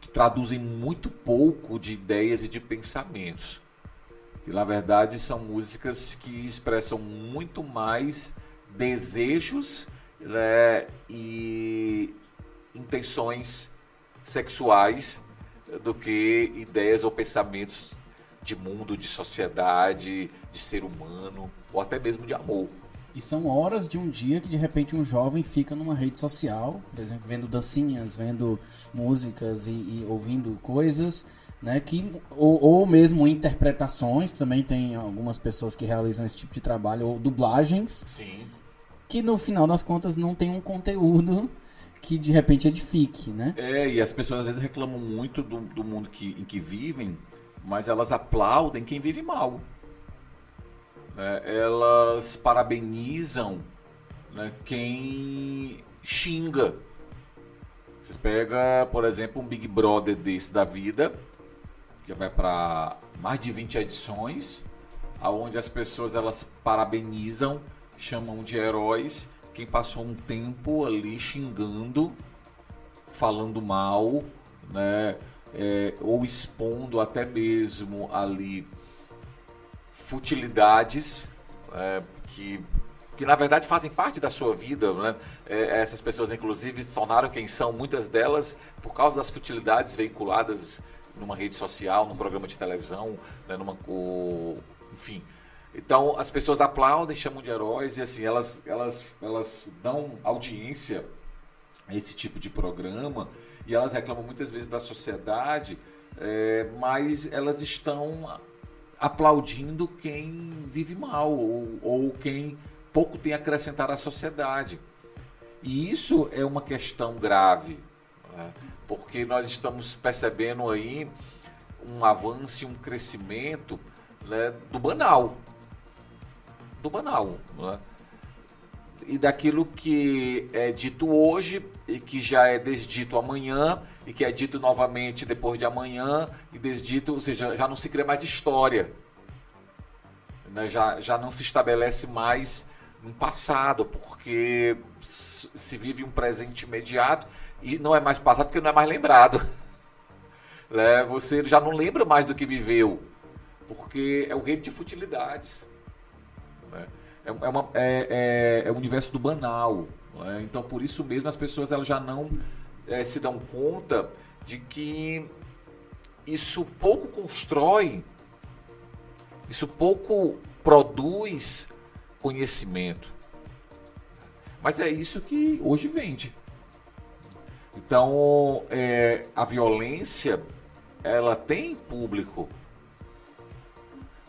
que traduzem muito pouco de ideias e de pensamentos. Que na verdade são músicas que expressam muito mais desejos né, e intenções sexuais do que ideias ou pensamentos de mundo, de sociedade, de ser humano ou até mesmo de amor. E são horas de um dia que de repente um jovem fica numa rede social, por exemplo, vendo dancinhas, vendo músicas e, e ouvindo coisas, né? Que, ou, ou, mesmo interpretações, também tem algumas pessoas que realizam esse tipo de trabalho, ou dublagens. Sim. Que no final das contas não tem um conteúdo que de repente edifique, né? É, e as pessoas às vezes reclamam muito do, do mundo que, em que vivem, mas elas aplaudem quem vive mal né, elas parabenizam né, quem xinga. Vocês pegam, por exemplo, um Big Brother desse da vida, que vai para mais de 20 edições, aonde as pessoas elas parabenizam, chamam de heróis quem passou um tempo ali xingando, falando mal, né, é, ou expondo até mesmo ali futilidades é, que, que na verdade fazem parte da sua vida. Né? É, essas pessoas, inclusive, se tornaram quem são, muitas delas, por causa das futilidades veiculadas numa rede social, num programa de televisão, né? numa, o, enfim. Então as pessoas aplaudem, chamam de heróis e assim elas, elas, elas dão audiência a esse tipo de programa e elas reclamam muitas vezes da sociedade, é, mas elas estão aplaudindo quem vive mal ou, ou quem pouco tem a acrescentar à sociedade. E isso é uma questão grave, né? porque nós estamos percebendo aí um avanço um crescimento né, do banal. Do banal. Né? E daquilo que é dito hoje e que já é desdito amanhã e que é dito novamente depois de amanhã e desdito, ou seja, já não se cria mais história. Né? Já, já não se estabelece mais um passado, porque se vive um presente imediato e não é mais passado porque não é mais lembrado. Né? Você já não lembra mais do que viveu, porque é o reino de futilidades. Né? É, é, uma, é, é, é, o universo do banal. Né? Então, por isso mesmo, as pessoas elas já não é, se dão conta de que isso pouco constrói, isso pouco produz conhecimento. Mas é isso que hoje vende. Então, é, a violência, ela tem público.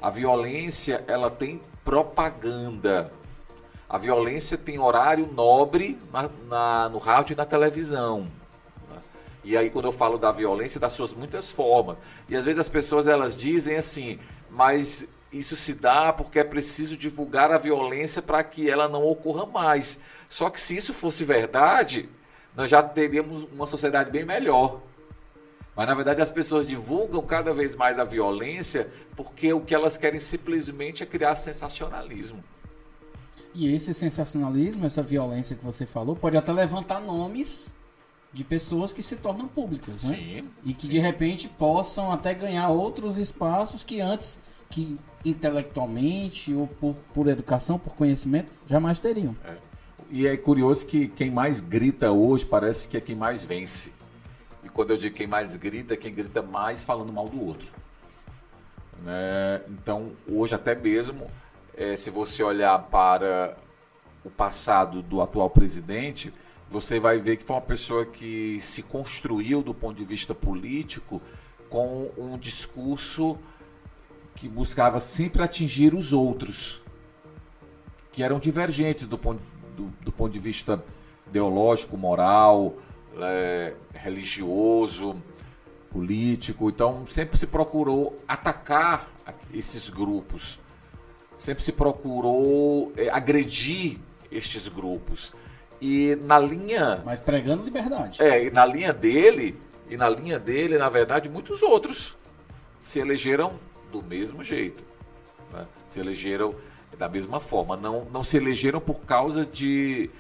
A violência, ela tem propaganda. A violência tem horário nobre na, na, no rádio e na televisão. Né? E aí quando eu falo da violência, das suas muitas formas. E às vezes as pessoas elas dizem assim, mas isso se dá porque é preciso divulgar a violência para que ela não ocorra mais. Só que se isso fosse verdade, nós já teríamos uma sociedade bem melhor. Mas na verdade as pessoas divulgam cada vez mais a violência porque o que elas querem simplesmente é criar sensacionalismo. E esse sensacionalismo, essa violência que você falou, pode até levantar nomes de pessoas que se tornam públicas, né? Sim, e que sim. de repente possam até ganhar outros espaços que antes, que intelectualmente ou por, por educação, por conhecimento, jamais teriam. É. E é curioso que quem mais grita hoje parece que é quem mais vence. E quando eu digo quem mais grita, é quem grita mais falando mal do outro. Né? Então, hoje até mesmo, eh, se você olhar para o passado do atual presidente, você vai ver que foi uma pessoa que se construiu do ponto de vista político com um discurso que buscava sempre atingir os outros, que eram divergentes do ponto, do, do ponto de vista ideológico, moral, é, religioso, político. Então, sempre se procurou atacar esses grupos, sempre se procurou é, agredir estes grupos. E na linha Mas pregando liberdade. é, e na linha dele, e na linha dele, na verdade, muitos outros se elegeram do mesmo jeito. né? Se elegeram da mesma forma. Não, não se elegeram por causa de,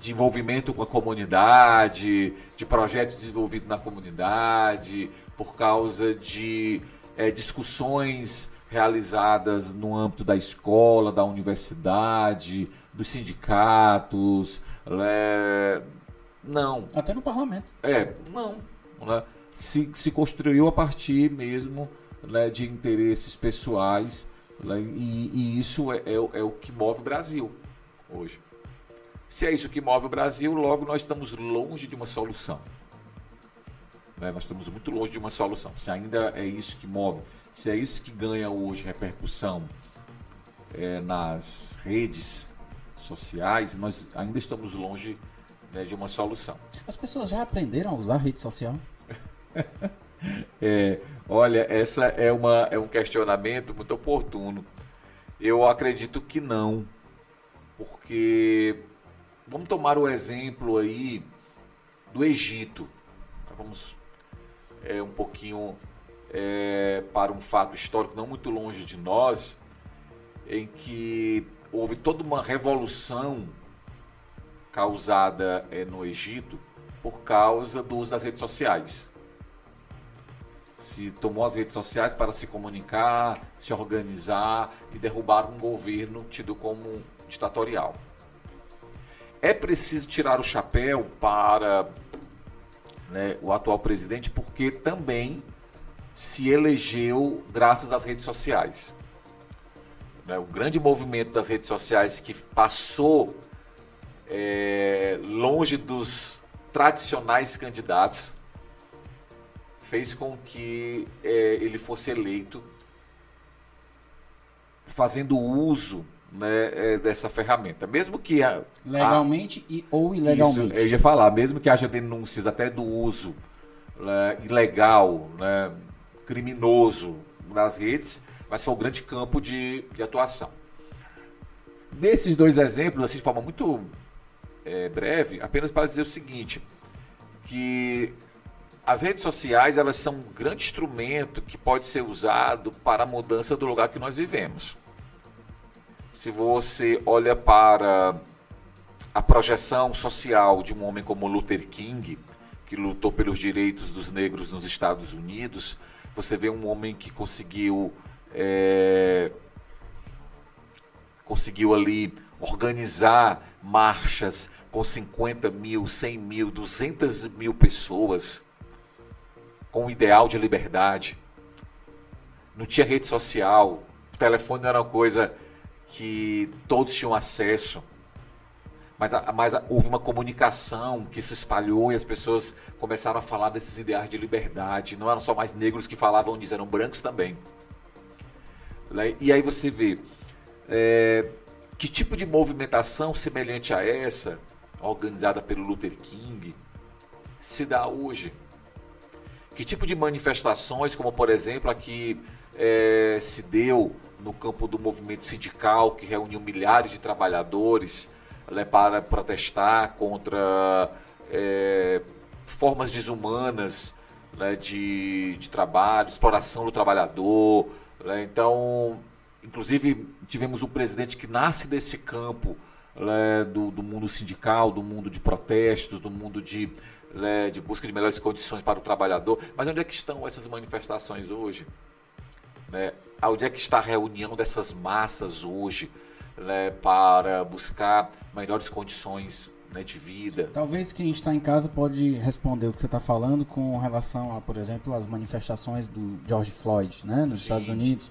de envolvimento com a comunidade, de projetos desenvolvidos na comunidade, por causa de é, discussões realizadas no âmbito da escola, da universidade, dos sindicatos. é, não, Até no parlamento. é, não. Né? Se, se construiu a partir mesmo né, de interesses pessoais né, e, e isso é, é, o- é o que move o Brasil hoje. Se é isso que move o Brasil, logo nós estamos longe de uma solução. Né? Nós estamos muito longe de uma solução. Se ainda é isso que move, se é isso que ganha hoje repercussão é, nas redes sociais, nós ainda estamos longe né, de uma solução. As pessoas já aprenderam a usar rede social? É, olha, essa é, uma, é um questionamento muito oportuno. Eu acredito que não, porque vamos tomar o exemplo aí do Egito. Vamos é, um pouquinho é, para um fato histórico não muito longe de nós, em que houve toda uma revolução causada é, no Egito por causa do uso das redes sociais se tomou as redes sociais para se comunicar, se organizar e derrubar um governo tido como ditatorial. É preciso tirar o chapéu para né, o atual presidente, porque também se elegeu graças às redes sociais. Né, o grande movimento das redes sociais que passou é, longe dos tradicionais candidatos fez com que é, ele fosse eleito fazendo uso né, é, dessa ferramenta. Mesmo que a, Legalmente e ou a, ilegalmente. isso, eu ia falar, mesmo que haja denúncias até do uso né, ilegal, né, criminoso nas redes, mas foi um grande campo de, de atuação. Nesses dois exemplos, assim, de forma muito é, breve, apenas para dizer o seguinte, que as redes sociais elas são um grande instrumento que pode ser usado para a mudança do lugar que nós vivemos. Se você olha para a projeção social de um homem como Luther King, que lutou pelos direitos dos negros nos Estados Unidos, você vê um homem que conseguiu é, conseguiu ali organizar marchas com 50 mil, 100 mil, 200 mil pessoas com o ideal de liberdade. Não tinha rede social, o telefone era uma coisa que todos tinham acesso. Mas, a- mas a- houve uma comunicação que se espalhou e as pessoas começaram a falar desses ideais de liberdade. Não eram só mais negros que falavam disso, eram brancos também. Né? E aí você vê é, que tipo de movimentação semelhante a essa, organizada pelo Luther King, se dá hoje. Que tipo de manifestações, como por exemplo aqui é, se deu no campo do movimento sindical, que reuniu milhares de trabalhadores para protestar contra é, formas desumanas né, de, de trabalho, exploração do trabalhador. Né, então, inclusive, tivemos um presidente que nasce desse campo né, do, do, mundo sindical, do mundo de protestos, do mundo de, né, de busca de melhores condições para o trabalhador. Mas onde é que estão essas manifestações hoje? Né? Onde é que está a reunião dessas massas hoje né, para buscar melhores condições né, de vida. Talvez quem está em casa pode responder o que você está falando com relação a, por exemplo, as manifestações do George Floyd, né, nos Sim. Estados Unidos.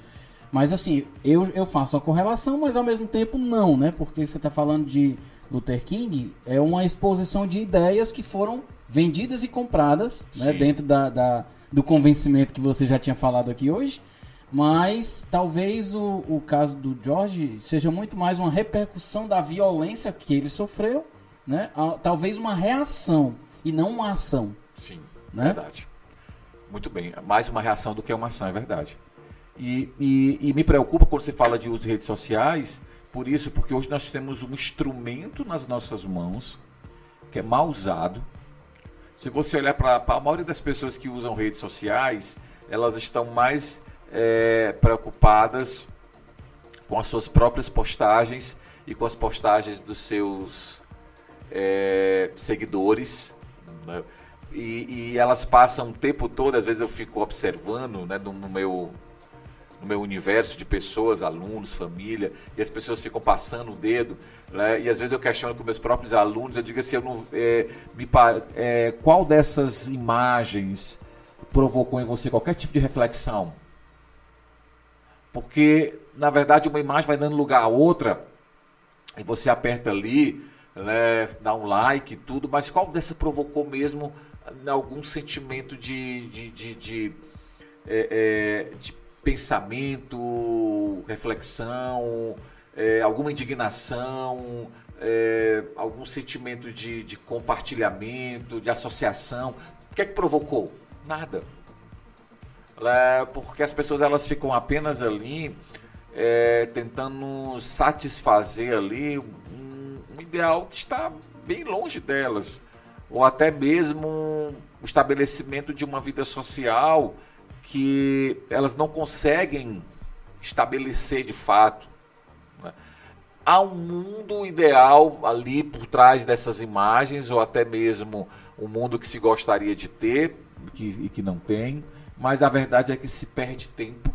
Mas assim, eu, eu faço a correlação, mas ao mesmo tempo não, né? Porque você está falando de Luther King, é uma exposição de ideias que foram vendidas e compradas, né, dentro da, da, do convencimento que você já tinha falado aqui hoje. Mas talvez o, o caso do George seja muito mais uma repercussão da violência que ele sofreu né? Talvez uma reação e não uma ação. Sim, né? verdade. Muito bem, mais uma reação do que uma ação, é verdade. E, e, e, me preocupa quando você fala de uso de redes sociais, por isso, porque hoje nós temos um instrumento nas nossas mãos que é mal usado. Se você olhar para a maioria das pessoas que usam redes sociais, elas estão mais é, preocupadas com as suas próprias postagens e com as postagens dos seus é, seguidores. Né? E, e, elas passam o tempo todo, às vezes eu fico observando né, no, no, meu, no meu universo de pessoas, alunos, família, e as pessoas ficam passando o dedo. Né, e às vezes eu questiono com meus próprios alunos, eu digo assim, eu não, é, me, é, qual dessas imagens provocou em você qualquer tipo de reflexão? Porque, na verdade, uma imagem vai dando lugar a outra, e você aperta ali, né, dar um like e tudo, mas qual dessa provocou mesmo algum sentimento de, de, de, de, é, é, de pensamento, reflexão, é, alguma indignação, é, algum sentimento de, de compartilhamento, de associação? O que é que provocou? Nada. É, porque as pessoas elas ficam apenas ali é, tentando satisfazer ali ideal que está bem longe delas, ou até mesmo o estabelecimento de uma vida social que elas não conseguem estabelecer de fato. Né? Há um mundo ideal ali por trás dessas imagens, ou até mesmo um mundo que se gostaria de ter que, e que não tem, mas a verdade é que se perde tempo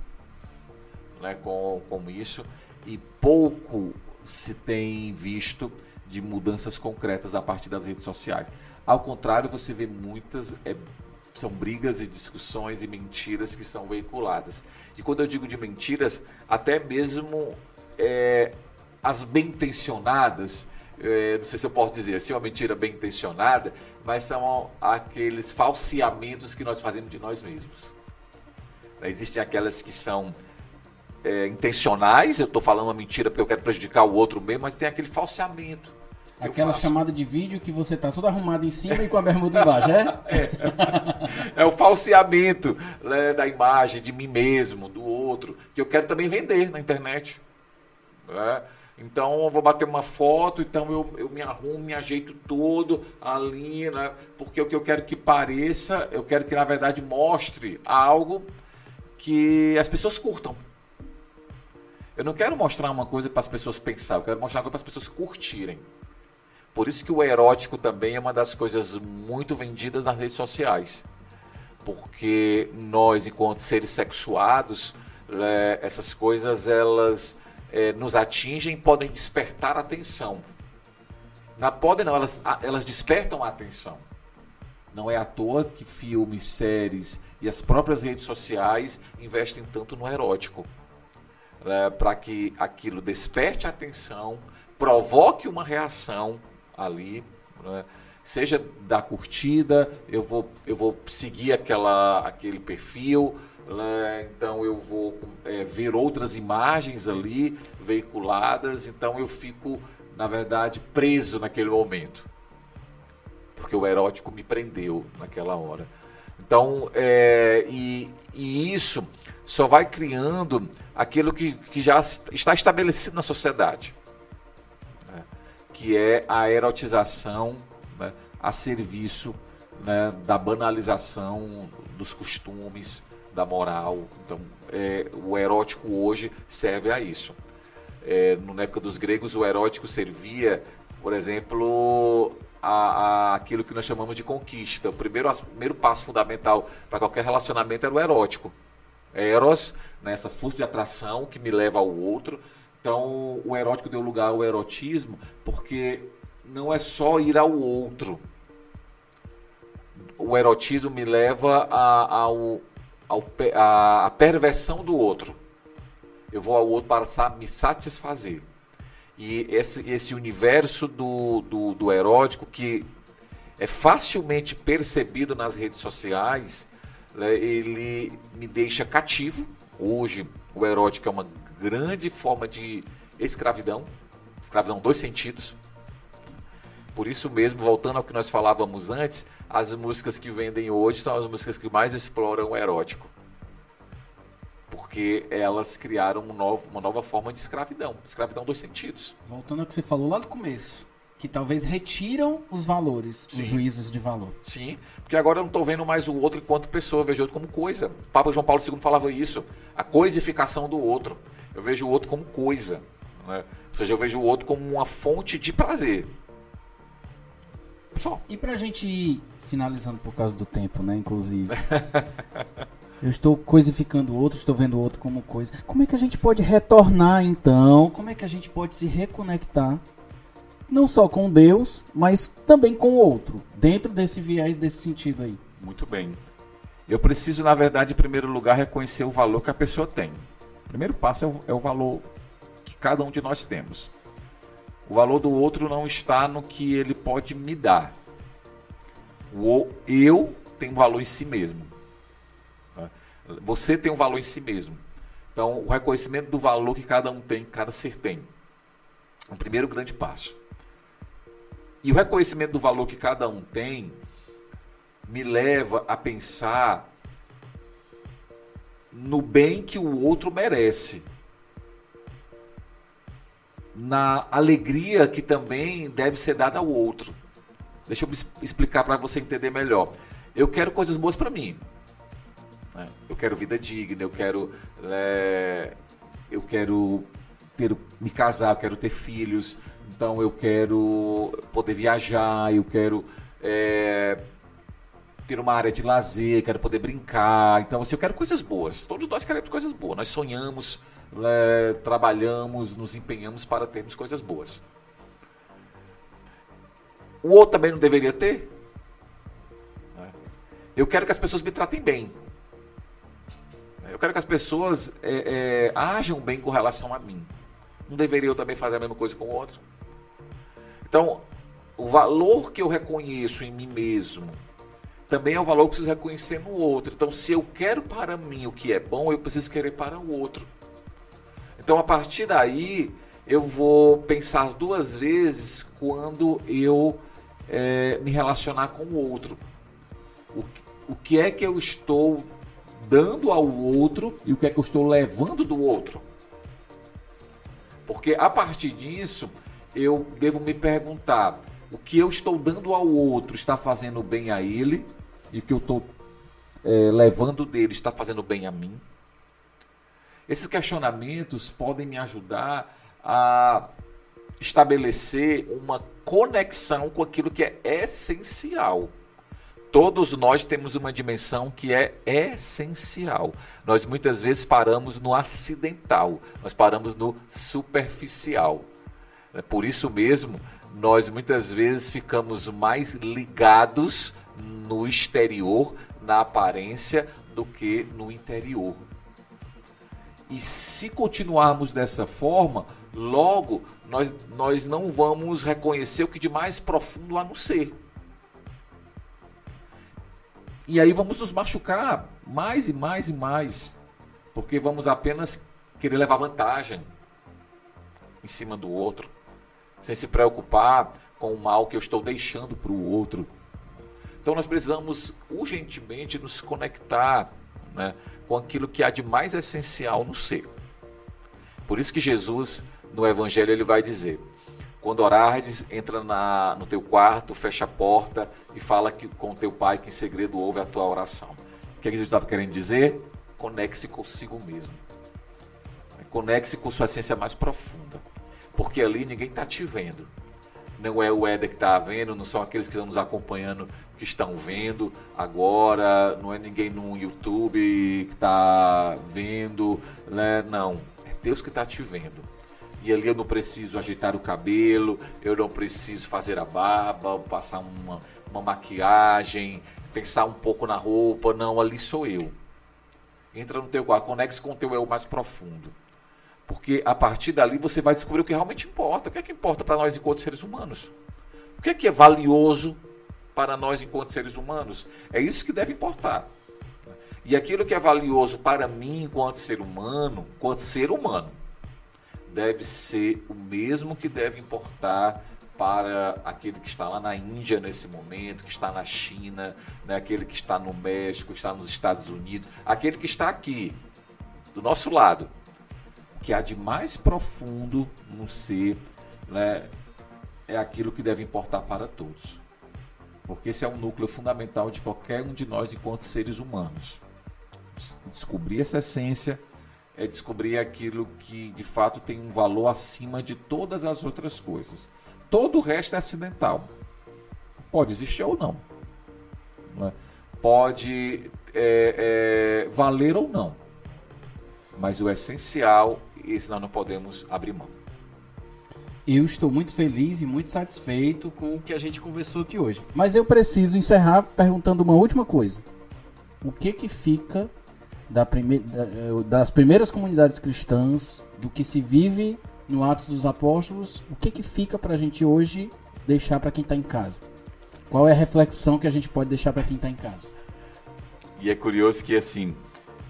né, com, com isso e pouco se tem visto de mudanças concretas a partir das redes sociais. Ao contrário, você vê muitas. É, são brigas e discussões e mentiras que são veiculadas. E quando eu digo de mentiras, até mesmo é, as bem intencionadas, é, não sei se eu posso dizer assim, uma mentira bem intencionada, mas são aqueles falseamentos que nós fazemos de nós mesmos. Existem aquelas que são é, intencionais, eu estou falando uma mentira porque eu quero prejudicar o outro mesmo, mas tem aquele falseamento. Aquela chamada de vídeo que você tá todo arrumado em cima e com a bermuda embaixo, é? É, é o falseamento né, da imagem, de mim mesmo, do outro, que eu quero também vender na internet. Né? Então eu vou bater uma foto, então eu, eu me arrumo, me ajeito todo ali, né? porque o que eu quero que pareça, eu quero que na verdade mostre algo que as pessoas curtam. Eu não quero mostrar uma coisa para as pessoas pensar, eu quero mostrar uma coisa para as pessoas curtirem. Por isso que o erótico também é uma das coisas muito vendidas nas redes sociais. Porque nós, enquanto seres sexuados, é, essas coisas elas é, nos atingem podem despertar atenção. Na, podem não, elas, elas despertam a atenção. Não é à toa que filmes, séries e as próprias redes sociais investem tanto no erótico né, para que aquilo desperte a atenção, provoque uma reação ali, né, seja da curtida, eu vou, eu vou seguir aquela, aquele perfil, né? então eu vou é, ver outras imagens ali veiculadas, então eu fico, na verdade, preso naquele momento. Porque o erótico me prendeu naquela hora. Então, é, e, e isso só vai criando aquilo que, que já está estabelecido na sociedade, né? que é a erotização né? a serviço né? da banalização dos costumes, da moral. Então, é, o erótico hoje serve a isso. É, na época dos gregos, o erótico servia, por exemplo, a, a, aquilo que nós chamamos de conquista. O primeiro, primeiro passo fundamental para qualquer relacionamento era o erótico. Eros, né, essa força de atração que me leva ao outro. Então, o erótico deu lugar ao erotismo, porque não é só ir ao outro. O erotismo me leva a, ao, ao, a, a perversão do outro. Eu vou ao outro para me satisfazer. E esse, esse universo do, do, do erótico que é facilmente percebido nas redes sociais, né, ele me deixa cativo. Hoje, o erótico é uma grande forma de escravidão, escravidão dois sentidos. Por isso mesmo, voltando ao que nós falávamos antes, as músicas que vendem hoje são as músicas que mais exploram o erótico. Porque elas criaram um novo, uma nova forma de escravidão. Escravidão dois sentidos. Voltando ao que você falou lá no começo que talvez retiram os valores, Sim. os juízos de valor. Sim, porque agora eu não estou vendo mais o outro enquanto pessoa, eu vejo o outro como coisa. O Papa João Paulo II falava isso, a coisificação do outro. Eu vejo o outro como coisa. Né? Ou seja, eu vejo o outro como uma fonte de prazer. Só. E pra gente ir finalizando por causa do tempo, né, inclusive. Eu estou coisificando o outro, estou vendo o outro como coisa. Como é que a gente pode retornar então? Como é que a gente pode se reconectar não só com Deus, mas também com o outro, dentro desse viés, desse sentido aí. Muito bem. Eu preciso, na verdade, em primeiro lugar, reconhecer o valor que a pessoa tem. O primeiro passo é o, é o valor que cada um de nós temos. O valor do outro não está no que ele pode me dar. O eu tenho valor em si mesmo. Você tem um valor em si mesmo. Então, o reconhecimento do valor que cada um tem, cada ser tem. O primeiro grande passo. E o reconhecimento do valor que cada um tem me leva a pensar no bem que o outro merece. Na alegria que também deve ser dada ao outro. Deixa eu explicar para você entender melhor. Eu quero coisas boas para mim. Né? Eu quero vida digna, eu quero. É, eu quero ter, me casar, eu quero ter filhos, então eu quero poder viajar, eu quero é, ter uma área de lazer, quero poder brincar. Então, assim, eu quero coisas boas. Todos nós queremos coisas boas. Nós sonhamos, é, trabalhamos, nos empenhamos para termos coisas boas. O outro também não deveria ter? Né? Eu quero que as pessoas me tratem bem. Eu quero que as pessoas é, é, ajam bem com relação a mim. Não deveria eu também fazer a mesma coisa com o outro? Então, o valor que eu reconheço em mim mesmo também é o valor que eu preciso reconhecer no outro. Então, se eu quero para mim o que é bom, eu preciso querer para o outro. Então, a partir daí, eu vou pensar duas vezes quando eu é, me relacionar com o outro. O, o que é que eu estou dando ao outro e o que é que eu estou levando do outro. Porque a partir disso, eu devo me perguntar: o que eu estou dando ao outro está fazendo bem a ele? E o que eu estou é, levando dele está fazendo bem a mim? Esses questionamentos podem me ajudar a estabelecer uma conexão com aquilo que é essencial. Todos nós temos uma dimensão que é essencial. Nós muitas vezes paramos no acidental, nós paramos no superficial. É por isso mesmo, nós muitas vezes ficamos mais ligados no exterior, na aparência, do que no interior. E se continuarmos dessa forma, logo nós, nós não vamos reconhecer o que de mais profundo há no ser. E aí vamos nos machucar mais e mais e mais, porque vamos apenas querer levar vantagem em cima do outro, sem se preocupar com o mal que eu estou deixando para o outro. Então nós precisamos urgentemente nos conectar né, com aquilo que há de mais essencial no ser. Por isso que Jesus, no Evangelho, ele vai dizer: quando orares, entra na, no teu quarto, fecha a porta e fala que, com teu pai que em segredo ouve a tua oração. O que, é que Jesus estava querendo dizer? Conecte-se consigo mesmo. Conecte-se com sua essência mais profunda. Porque ali ninguém está te vendo. Não é o Éder que está vendo, não são aqueles que estão nos acompanhando que estão vendo agora, não é ninguém no YouTube que está vendo, né? não. É Deus que está te vendo. E ali eu não preciso ajeitar o cabelo, eu não preciso fazer a barba, passar uma, uma maquiagem, pensar um pouco na roupa. Não, ali sou eu. Entra no teu quarto, conecte com o teu eu mais profundo. Porque a partir dali você vai descobrir o que realmente importa. O que é que importa para nós enquanto seres humanos? O que é que é valioso para nós enquanto seres humanos? É isso que deve importar. E aquilo que é valioso para mim enquanto ser humano, enquanto ser humano, deve ser o mesmo que deve importar para aquele que está lá na Índia nesse momento, que está na China, né, aquele que está no México, que está nos Estados Unidos, aquele que está aqui, do nosso lado que há de mais profundo no ser né, é aquilo que deve importar para todos. Porque esse é um núcleo fundamental de qualquer um de nós enquanto seres humanos. Descobrir essa essência é descobrir aquilo que de fato tem um valor acima de todas as outras coisas. Todo o resto é acidental. Pode existir ou não. Né? Pode é, é, valer ou não. Mas o essencial esse nós não podemos abrir mão. Eu estou muito feliz e muito satisfeito com o que a gente conversou aqui hoje. Mas eu preciso encerrar perguntando uma última coisa. O que que fica da prime das primeiras comunidades cristãs, do que se vive no Atos dos Apóstolos, o que que fica para a gente hoje deixar para quem está em casa? Qual é a reflexão que a gente pode deixar para quem está em casa? E é curioso que assim,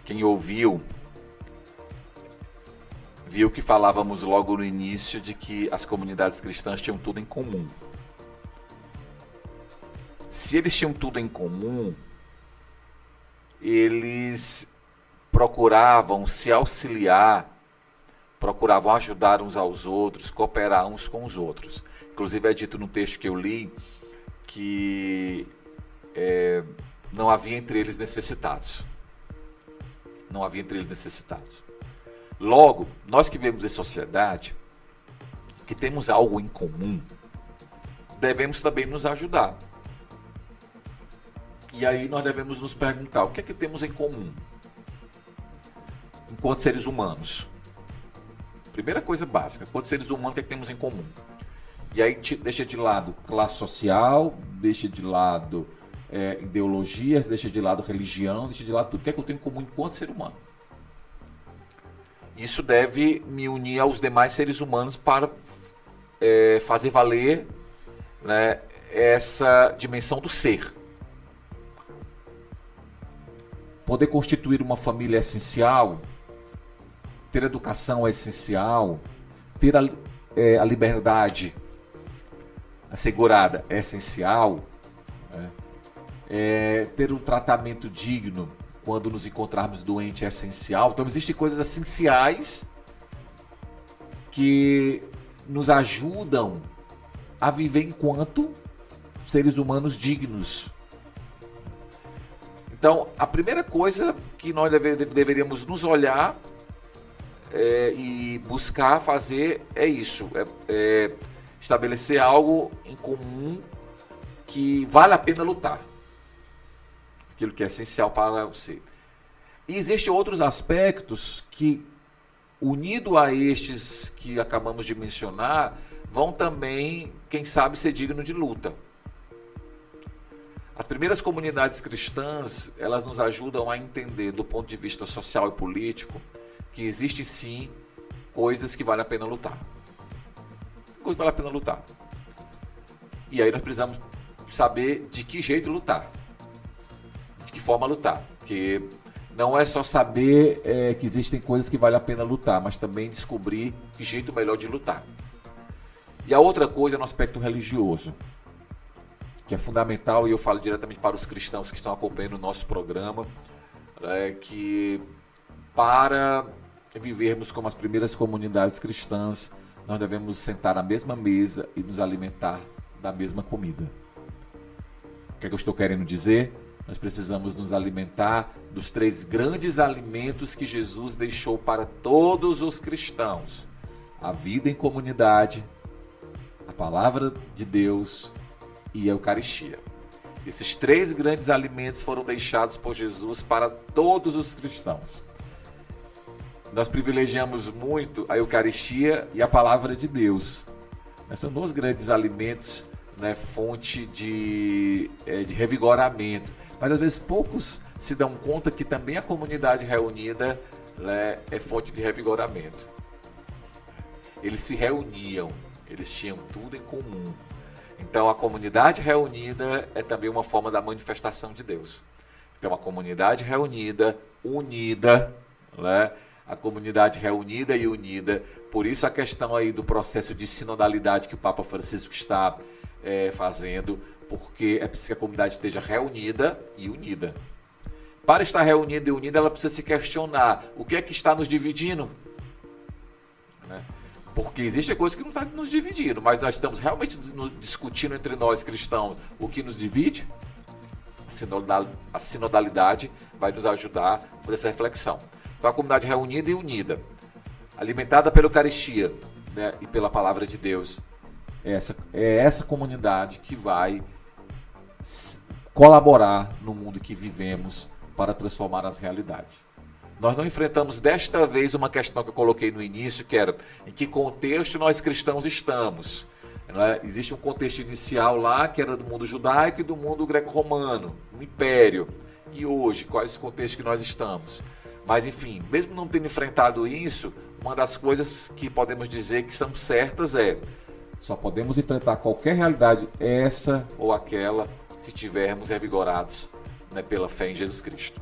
quem ouviu viu que falávamos logo no início de que as comunidades cristãs tinham tudo em comum. Se eles tinham tudo em comum, eles procuravam se auxiliar, procuravam ajudar uns aos outros, cooperar uns com os outros. Inclusive é dito no texto que eu li que é, não havia entre eles necessitados. Não havia entre eles necessitados. Logo, nós que vivemos em sociedade, que temos algo em comum, devemos também nos ajudar. E aí nós devemos nos perguntar: o que é que temos em comum? Enquanto seres humanos. Primeira coisa básica: enquanto seres humanos, o que é que temos em comum? E aí deixa de lado classe social, deixa de lado é, ideologias, deixa de lado religião, deixa de lado tudo. O que é que eu tenho em comum enquanto ser humano? Isso deve me unir aos demais seres humanos para é, fazer valer né, essa dimensão do ser. Poder constituir uma família é essencial, ter educação é essencial, ter a, é, a liberdade assegurada é essencial, né? é, ter um tratamento digno quando nos encontrarmos doentes é essencial. Então existem coisas essenciais que nos ajudam a viver enquanto seres humanos dignos. Então, a primeira coisa que nós deve, deveríamos nos olhar é, e buscar fazer é isso: é, é estabelecer algo em comum que vale a pena lutar aquilo que é essencial para você. E existem outros aspectos que, unido a estes que acabamos de mencionar, vão também, quem sabe, ser digno de luta. As primeiras comunidades cristãs, elas nos ajudam a entender, do ponto de vista social e político, que existe sim coisas que vale a pena lutar. Coisas que vale a pena lutar. E aí nós precisamos saber de que jeito lutar forma a lutar. Porque não é só saber é, que existem coisas que vale a pena lutar, mas também descobrir que jeito melhor de lutar. E a outra coisa é no aspecto religioso, que é fundamental, e eu falo diretamente para os cristãos que estão acompanhando o nosso programa, é que para vivermos como as primeiras comunidades cristãs, nós devemos sentar à mesma mesa e nos alimentar da mesma comida. O que, é que eu estou querendo dizer? Nós precisamos nos alimentar dos três grandes alimentos que Jesus deixou para todos os cristãos: a vida em comunidade, a palavra de Deus e a Eucaristia. Esses três grandes alimentos foram deixados por Jesus para todos os cristãos. Nós privilegiamos muito a Eucaristia e a palavra de Deus. São dois grandes alimentos, né, fonte de, é, de revigoramento. Mas às vezes poucos se dão conta que também a comunidade reunida né, é fonte de revigoramento. Eles se reuniam, eles tinham tudo em comum. Então a comunidade reunida é também uma forma da manifestação de Deus. Então a comunidade reunida, unida, né? A comunidade reunida e unida. Por isso a questão aí do processo de sinodalidade que o Papa Francisco está é, fazendo, porque é preciso que a comunidade esteja reunida e unida. Para estar reunida e unida, ela precisa se questionar o que é que está nos dividindo. Né? Porque existe coisa que não está nos dividindo, mas nós estamos realmente discutindo entre nós cristãos o que nos divide. A sinodalidade vai nos ajudar por essa reflexão. Então, a comunidade reunida e unida, alimentada pela Eucaristia né, e pela palavra de Deus, é essa, é essa comunidade que vai colaborar no mundo que vivemos para transformar as realidades. Nós não enfrentamos desta vez uma questão que eu coloquei no início, que era em que contexto nós cristãos estamos. É? Existe um contexto inicial lá, que era do mundo judaico e do mundo greco-romano, um império. E hoje, qual é esse contexto que nós estamos? Mas enfim, mesmo não tendo enfrentado isso, uma das coisas que podemos dizer que são certas é só podemos enfrentar qualquer realidade, essa ou aquela, se tivermos revigorados né, pela fé em Jesus Cristo,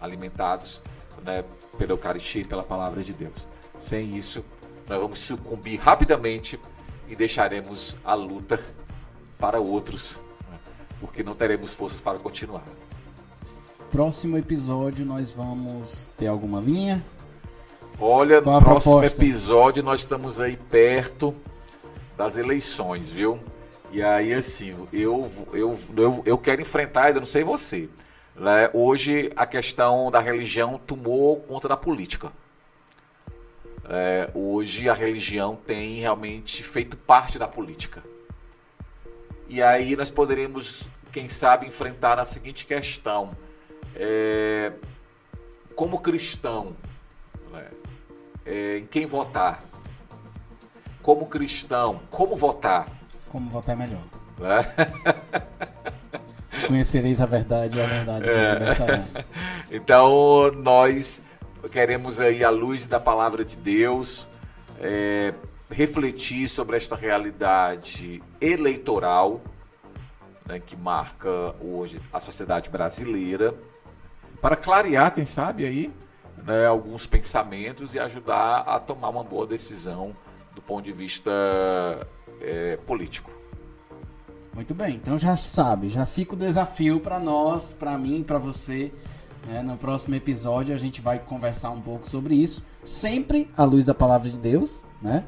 alimentados né, pela Eucaristia e pela palavra de Deus. Sem isso, nós vamos sucumbir rapidamente e deixaremos a luta para outros, né, porque não teremos forças para continuar. Próximo episódio nós vamos ter alguma linha? Olha, no próximo proposta? episódio nós estamos aí perto das eleições, viu? E aí, assim, eu, eu, eu, eu quero enfrentar, ainda não sei você, né? Hoje a questão da religião tomou conta da política. É, hoje a religião tem realmente feito parte da política. E aí nós poderíamos, quem sabe, enfrentar a seguinte questão: é, como cristão, né, é, em quem votar? Como cristão, como votar? Como votar é melhor. É? Conhecereis a verdade e a verdade vos é. libertará. Então, nós queremos aí, à luz da palavra de Deus, é, refletir sobre esta realidade eleitoral né, que marca hoje a sociedade brasileira, para clarear, quem sabe, aí, né, alguns pensamentos e ajudar a tomar uma boa decisão do ponto de vista é, político. Muito bem, então já sabe, já fica o desafio para nós, para mim, para você. Né? No próximo episódio a gente vai conversar um pouco sobre isso, sempre à luz da palavra de Deus, né?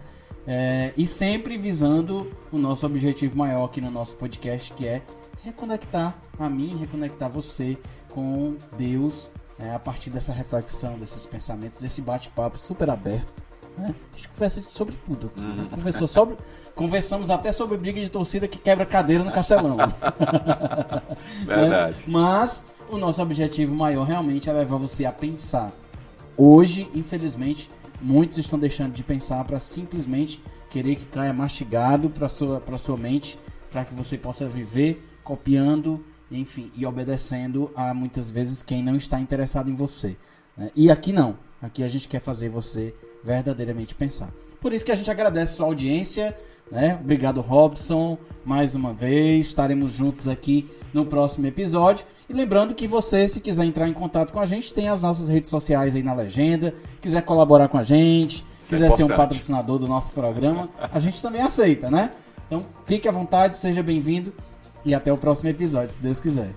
É, e sempre visando o nosso objetivo maior aqui no nosso podcast, que é reconectar a mim, reconectar você com Deus né? a partir dessa reflexão, desses pensamentos, desse bate-papo super aberto. Né? A gente conversa sobre tudo aqui. Uhum. Conversou sobre, conversamos até sobre briga de torcida que quebra cadeira no Castelão. Verdade. Né? Mas o nosso objetivo maior realmente é levar você a pensar. Hoje, infelizmente, muitos estão deixando de pensar para simplesmente querer que caia mastigado para sua para sua mente, para que você possa viver copiando, enfim, e obedecendo a muitas vezes quem não está interessado em você. Né? E aqui não. Aqui a gente quer fazer você verdadeiramente pensar. Por isso que a gente agradece sua audiência, né? Obrigado, Robson, mais uma vez. Estaremos juntos aqui no próximo episódio. E lembrando que você, se quiser entrar em contato com a gente, tem as nossas redes sociais aí na legenda. Quiser colaborar com a gente, Isso é quiser ser um patrocinador do nosso programa, a gente também aceita, né? Então fique à vontade, seja bem-vindo e até o próximo episódio, se Deus quiser.